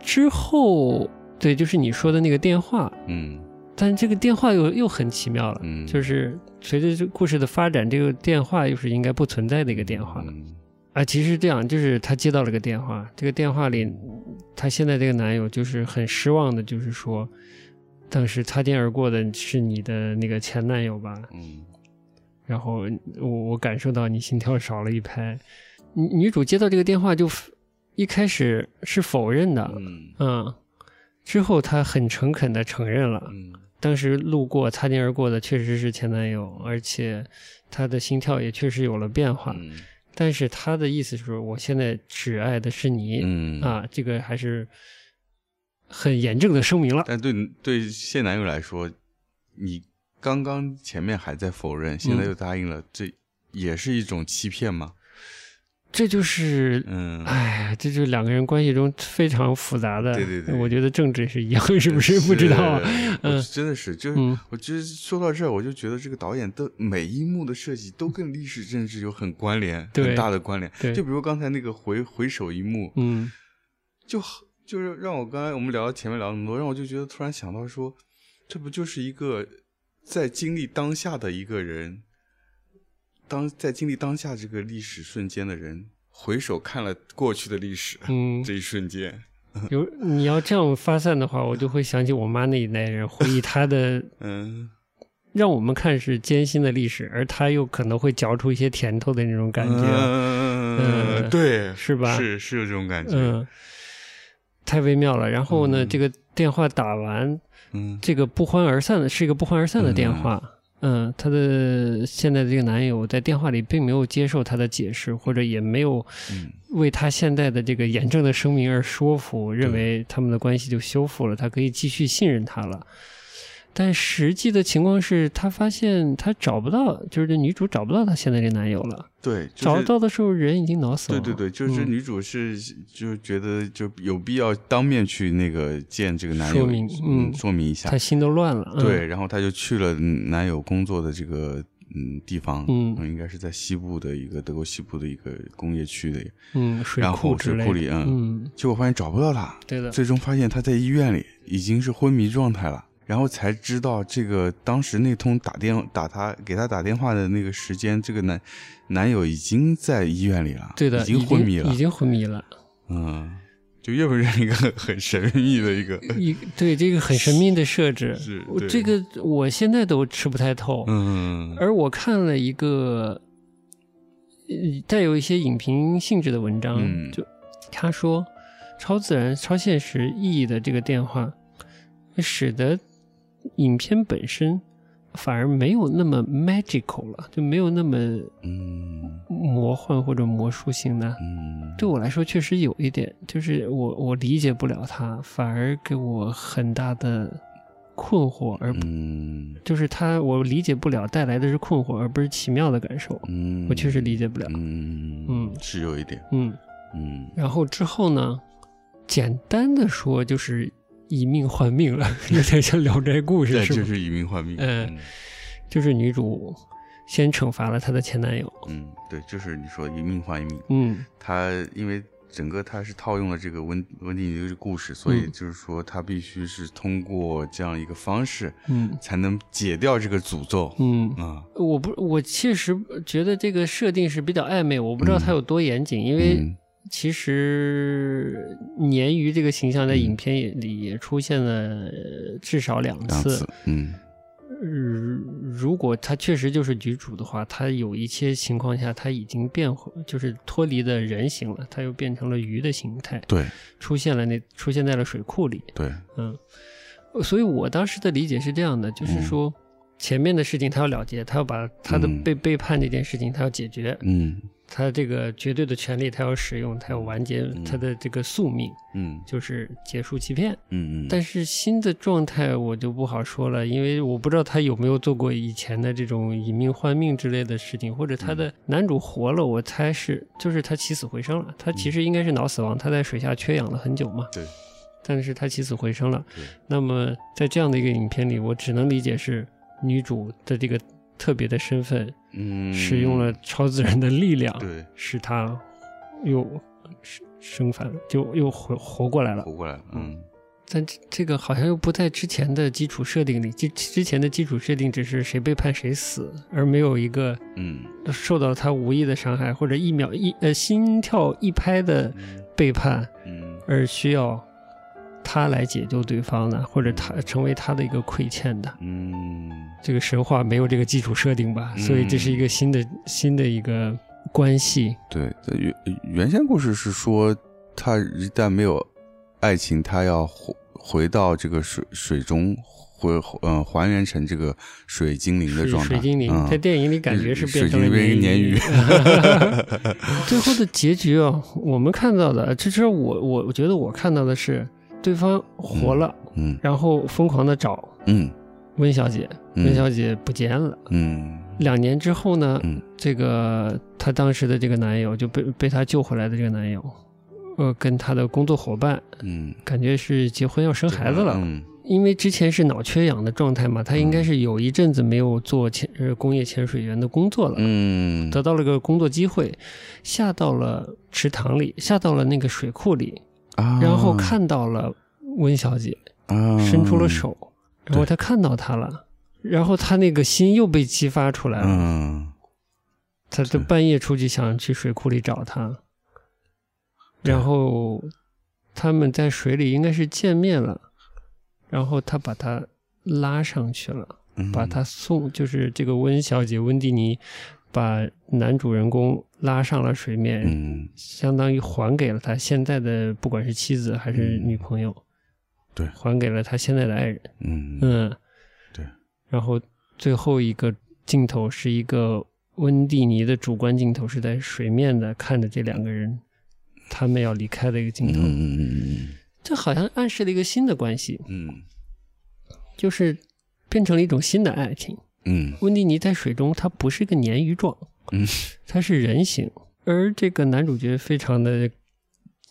之后，对，就是你说的那个电话，嗯但这个电话又又很奇妙了，嗯，就是随着这故事的发展，这个电话又是应该不存在的一个电话。嗯。啊，其实这样，就是她接到了个电话，这个电话里，她现在这个男友就是很失望的，就是说，当时擦肩而过的是你的那个前男友吧？嗯。然后我我感受到你心跳少了一拍。女女主接到这个电话就一开始是否认的，嗯。嗯，之后她很诚恳的承认了，嗯当时路过擦肩而过的确实是前男友，而且他的心跳也确实有了变化。嗯但是他的意思是说，我现在只爱的是你、嗯，啊，这个还是很严正的声明了。但对对现男友来说，你刚刚前面还在否认，现在又答应了，这也是一种欺骗吗？这就是，嗯，哎呀，这就是两个人关系中非常复杂的。对对对我觉得政治也是一样，是不是？不知道嗯真的是，就是、嗯我觉得说到这儿，我就觉得这个导演的每一幕的设计都跟历史政治有很关联，对很大的关联。对就比如刚才那个回回首一幕，嗯就就是让我刚才我们聊到前面聊那么多，让我就觉得突然想到说，这不就是一个在经历当下的一个人，当在经历当下这个历史瞬间的人，回首看了过去的历史，嗯，*laughs* 这一瞬间，有你要这样发散的话，我就会想起我妈那一代人回忆 *laughs* 她的，嗯，让我们看是艰辛的历史，而她又可能会嚼出一些甜头的那种感觉，嗯，嗯对，是吧？是是有这种感觉，嗯，太微妙了。然后呢，嗯这个电话打完，嗯这个不欢而散的是一个不欢而散的电话。嗯，她的现在的这个男友在电话里并没有接受她的解释，或者也没有嗯为她现在的这个严正的声明而说服，认为他们的关系就修复了，她可以继续信任他了。但实际的情况是，她发现她找不到，就是这女主找不到她现在这男友了。对，就是找到的时候，人已经脑死了。对对对，就是嗯女主是就觉得就有必要当面去那个见这个男友，说明嗯说明一下她，心都乱了。嗯对，然后她就去了男友工作的这个嗯地方，嗯应该是在西部的一个德国西部的一个工业区的，嗯，水然后库之类的。水库里，嗯，嗯，结果发现找不到他，对的。最终发现他在医院里已经是昏迷状态了。然后才知道，这个当时那通打电打他给他打电话的那个时间，这个男男友已经在医院里了，对的，已经昏迷了已，经昏迷了。嗯，就又是一个 *laughs* 很神秘的一个，一对这个很神秘的设置，是这个我现在都吃不太透。嗯而我看了一个呃带有一些影评性质的文章，嗯就他说，超自然、超现实意义的这个电话，使得影片本身反而没有那么 magical 了，就没有那么嗯魔幻或者魔术性的。嗯，对我来说确实有一点，就是我我理解不了它，反而给我很大的困惑，而不嗯就是它我理解不了带来的是困惑，而不是奇妙的感受。嗯，我确实理解不了。嗯嗯是有一点，嗯，嗯然后之后呢，简单的说就是以命换命了，*laughs* 有点像《聊斋故事》？就是以命换命，嗯。就是女主先惩罚了她的前男友，嗯，对，就是你说以命换一命，嗯。她因为整个她是套用了这个温温蒂尼的故事，所以嗯。就是说她必须是通过这样一个方式嗯。才能解掉这个诅咒。嗯。啊，我不，我确实觉得这个设定是比较暧昧，我不知道它有多严谨，因为嗯其实鲶鱼这个形象在影片也里也出现了呃至少两两次。次，嗯呃如果他确实就是女主的话，他有一些情况下他已经变回，就是脱离了人形了，他又变成了鱼的形态，对出现了那出现在了水库里。对，嗯，所以我当时的理解是这样的，就是说前面的事情他要了结，他要把他的嗯被背叛这件事情他要解决，嗯他这个绝对的权利他要使用，他要完结他的这个宿命，嗯就是结束欺骗。嗯嗯，但是新的状态我就不好说了，因为我不知道他有没有做过以前的这种以命换命之类的事情，或者他嗯的男主活了，我猜是就是他起死回生了。他其实应该是脑死亡，他在水下缺氧了很久嘛。对，但是他起死回生了。那么在这样的一个影片里，我只能理解是女主的这个特别的身份，嗯使用了超自然的力量，对。使他又生生反，就又活活过来了。活。过来了，嗯。但这这个好像又不在之前的基础设定里，之之前的基础设定只是谁背叛谁死，而没有一个嗯。受到他无意的伤害或者一秒一呃心跳一拍的背叛，嗯。而需要他来解救对方的，或者他成为他的一个亏欠的。嗯这个神话没有这个基础设定吧，所以这是一个新的新的一个关系。对，原原先故事是说，他一旦没有爱情，他要回回到这个水水中，回嗯、还原成这个水精灵的水状态。水精灵、嗯在电影里感觉是变成了水精灵变成鲶鱼鱼。*laughs* 最后的结局啊，我们看到的，其实我我我觉得我看到的是对方活了，嗯然后疯狂的找嗯温小姐，嗯温小姐不见了。嗯。两年之后呢，嗯。这个她当时的这个男友就被被她救回来的这个男友，呃，跟她的工作伙伴嗯，感觉是结婚要生孩子了。嗯。因为之前是脑缺氧的状态嘛，他应该是有一阵子没有做潜呃工业潜水员的工作了，嗯。得到了个工作机会，下到了池塘里，下到了那个水库里，啊，然后看到了温小姐，啊。伸出了手，然后他看到他了，然后他那个心又被激发出来了，嗯。他就半夜出去想去水库里找他，然后他们在水里应该是见面了，然后他把他拉上去了。嗯。把他送，就是这个温小姐温蒂尼，把男主人公拉上了水面，嗯。相当于还给了他现在的不管是妻子还是女朋友，对还给了他现在的爱人。嗯嗯，对。然后最后一个镜头是一个温蒂尼的主观镜头，是在水面的看着这两个人，他们要离开的一个镜头。嗯嗯这好像暗示了一个新的关系，嗯就是变成了一种新的爱情。嗯温蒂尼在水中，他不是个鲶鱼状，嗯，他是人形，而这个男主角非常的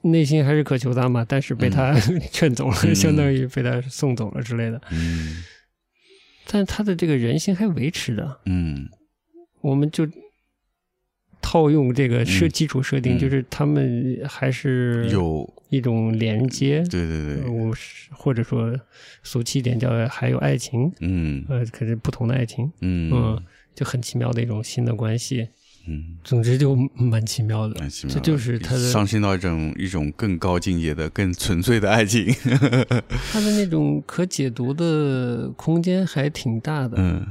内心还是渴求他嘛，但是被他 *laughs* 劝走了，嗯。相当于被他送走了之类的。嗯。但他的这个人性还维持的，嗯。我们就套用这个设嗯基础设定，嗯。就是他们还是有。一种连接，对对对，我是或者说俗气一点叫还有爱情，嗯。呃，可是不同的爱情，嗯。嗯，就很奇妙的一种新的关系。嗯，总之就蛮奇妙的，蛮奇妙的这就是他的上升到一种一种更高境界的、更纯粹的爱情。*laughs* 他的那种可解读的空间还挺大的。嗯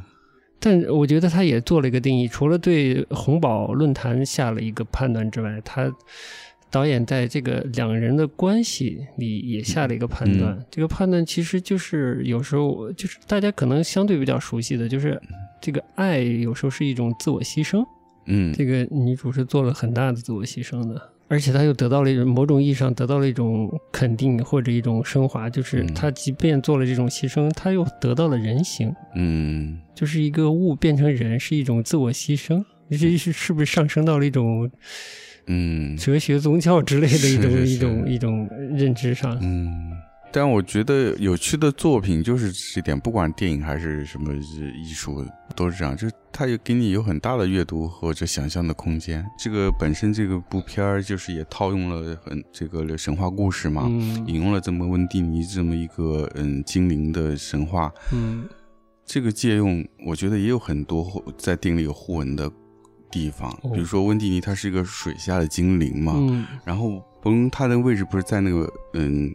但我觉得他也做了一个定义，除了对红宝论坛下了一个判断之外，他导演在这个两人的关系里也下了一个判断。嗯这个判断其实就是有时候就是大家可能相对比较熟悉的，就是这个爱有时候是一种自我牺牲。嗯。这个女主是做了很大的自我牺牲的，而且她又得到了一种某种意义上得到了一种肯定或者一种升华，就是嗯。她即便做了这种牺牲，她又得到了人形，嗯。就是一个物变成人是一种自我牺牲，这是是不是上升到了一种嗯。哲学宗教之类的一种一种一种认知上？嗯。但我觉得有趣的作品就是这点，不管电影还是什么艺术，都是这样，就是它也给你有很大的阅读或者想象的空间。这个本身这个部片儿就是也套用了很这个神话故事嘛，嗯。引用了这么温蒂尼这么一个嗯精灵的神话，嗯。这个借用我觉得也有很多在电影里有互文的地方，哦。比如说温蒂尼他是一个水下的精灵嘛，嗯。然后伯恩他的位置不是在那个嗯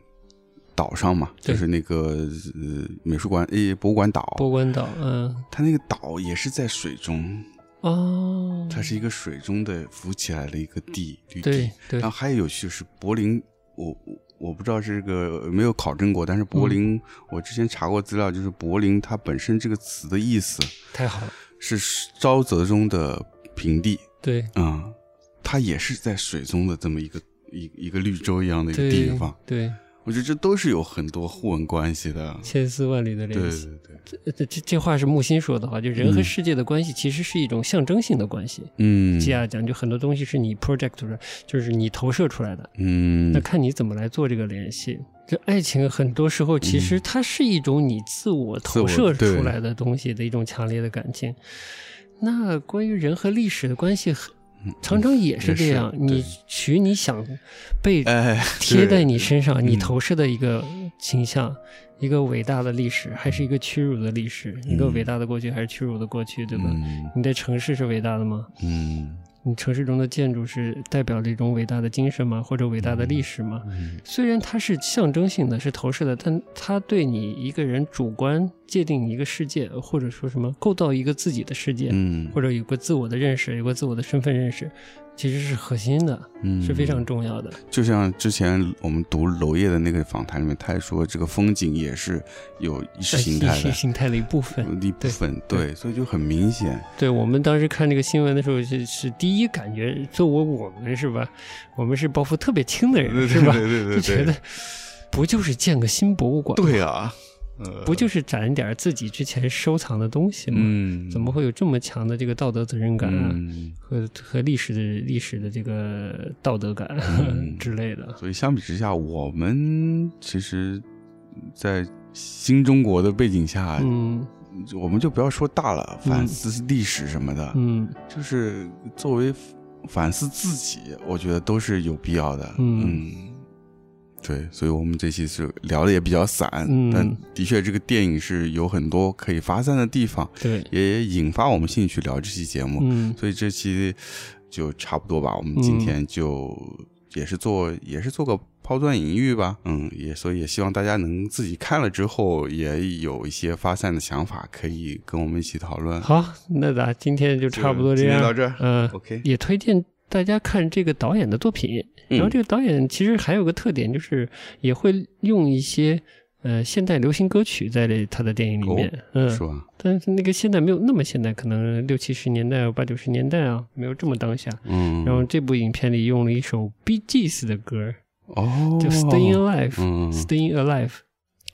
岛上嘛，就是那个呃美术馆诶博物馆岛，博物馆岛，嗯。它那个岛也是在水中，哦，它是一个水中的浮起来的一个地绿地。对。对。然后还有有趣是柏林，我我我不知道这个没有考证过，但是柏林、嗯。我之前查过资料，就是柏林它本身这个词的意思太好了，是沼泽中的平地，对。嗯，它也是在水中的这么一个一一个绿洲一样的一个地方。对，我觉得这都是有很多互文关系的。千丝万缕的联系。对对，对这这这话是木心说的话，就人和嗯世界的关系其实是一种象征性的关系。嗯，基亚讲，就很多东西是你 project 出来，就是你投射出来的，嗯那看你怎么来做这个联系。这爱情很多时候其实它是一种你自我投射出来的东西的一种强烈的感情。那关于人和历史的关系，很常常也是这样。你取你想被哎，贴在你身上，你嗯投射的一个倾向，一个伟大的历史，还是一个屈辱的历史？一个伟大的过去，还是屈辱的过去，对吧？嗯你的城市是伟大的吗？嗯你城市中的建筑是代表了一种伟大的精神吗？或者伟大的历史吗？嗯虽然它是象征性的，是投射的，但它对你一个人主观界定一个世界，或者说什么构造一个自己的世界，嗯，或者有个自我的认识，有个自我的身份认识，其实是核心的，嗯是非常重要的。就像之前我们读娄烨的那个访谈里面，他也说这个风景也是有意识形态意识的形态的一部分。一部分，对，所以就很明显。对我们当时看这个新闻的时候，是是第一感觉，作为我们是吧？我们是包袱特别轻的人，是吧？对对就觉得不就是建个新博物馆吗？对啊，呃不就是攒点自己之前收藏的东西吗？嗯，怎么会有这么强的这个道德责任感啊？嗯，和和历史的历史的这个道德感、嗯 *laughs* 之类的？所以相比之下，我们其实，在新中国的背景下，嗯我们就不要说大了，嗯反思历史什么的，嗯就是作为反思自己，我觉得都是有必要的。嗯对，所以我们这期是聊的也比较散，嗯但的确这个电影是有很多可以发散的地方，对，也引发我们兴趣聊这期节目。嗯所以这期就差不多吧，我们今天就也是做、也是做个抛砖引玉吧，嗯，也所以也希望大家能自己看了之后也有一些发散的想法，可以跟我们一起讨论。好，那咱今天就差不多这样，今天到这儿嗯、OK，也推荐大家看这个导演的作品。嗯。然后这个导演其实还有个特点，就是也会用一些呃现代流行歌曲在这他的电影里面，嗯，是吧？但是那个现代没有那么现代，可能六七十年代、八九十年代啊，没有这么当下。嗯，然后这部影片里用了一首 Gees 的歌，哦，叫 Staying Alive，Staying、嗯，Alive，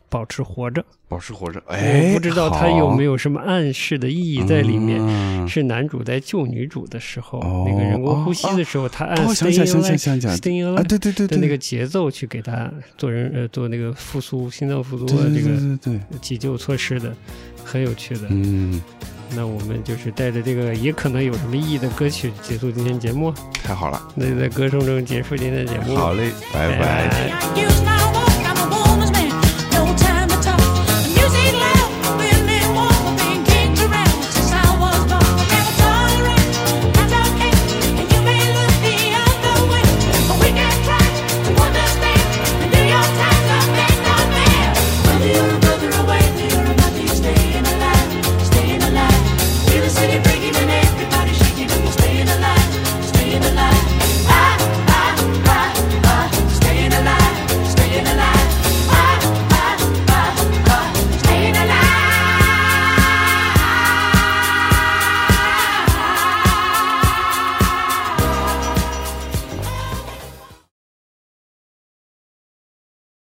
保持活着。保持活着。哎，我不知道他有没有有什么暗示的意义在里面。嗯是男主在救女主的时候，哦那个人工呼吸的时候，他按 Staying 来，想起来，Alive、对对对对，的那个节奏去给他做人呃做那个复苏心脏复苏对对对的这个对对，急救措施的，很有趣的。嗯，那我们就是带着这个也可能有什么意义的歌曲结束今天节目，太好了，那就在歌声中结束今天的节目。好嘞，拜拜。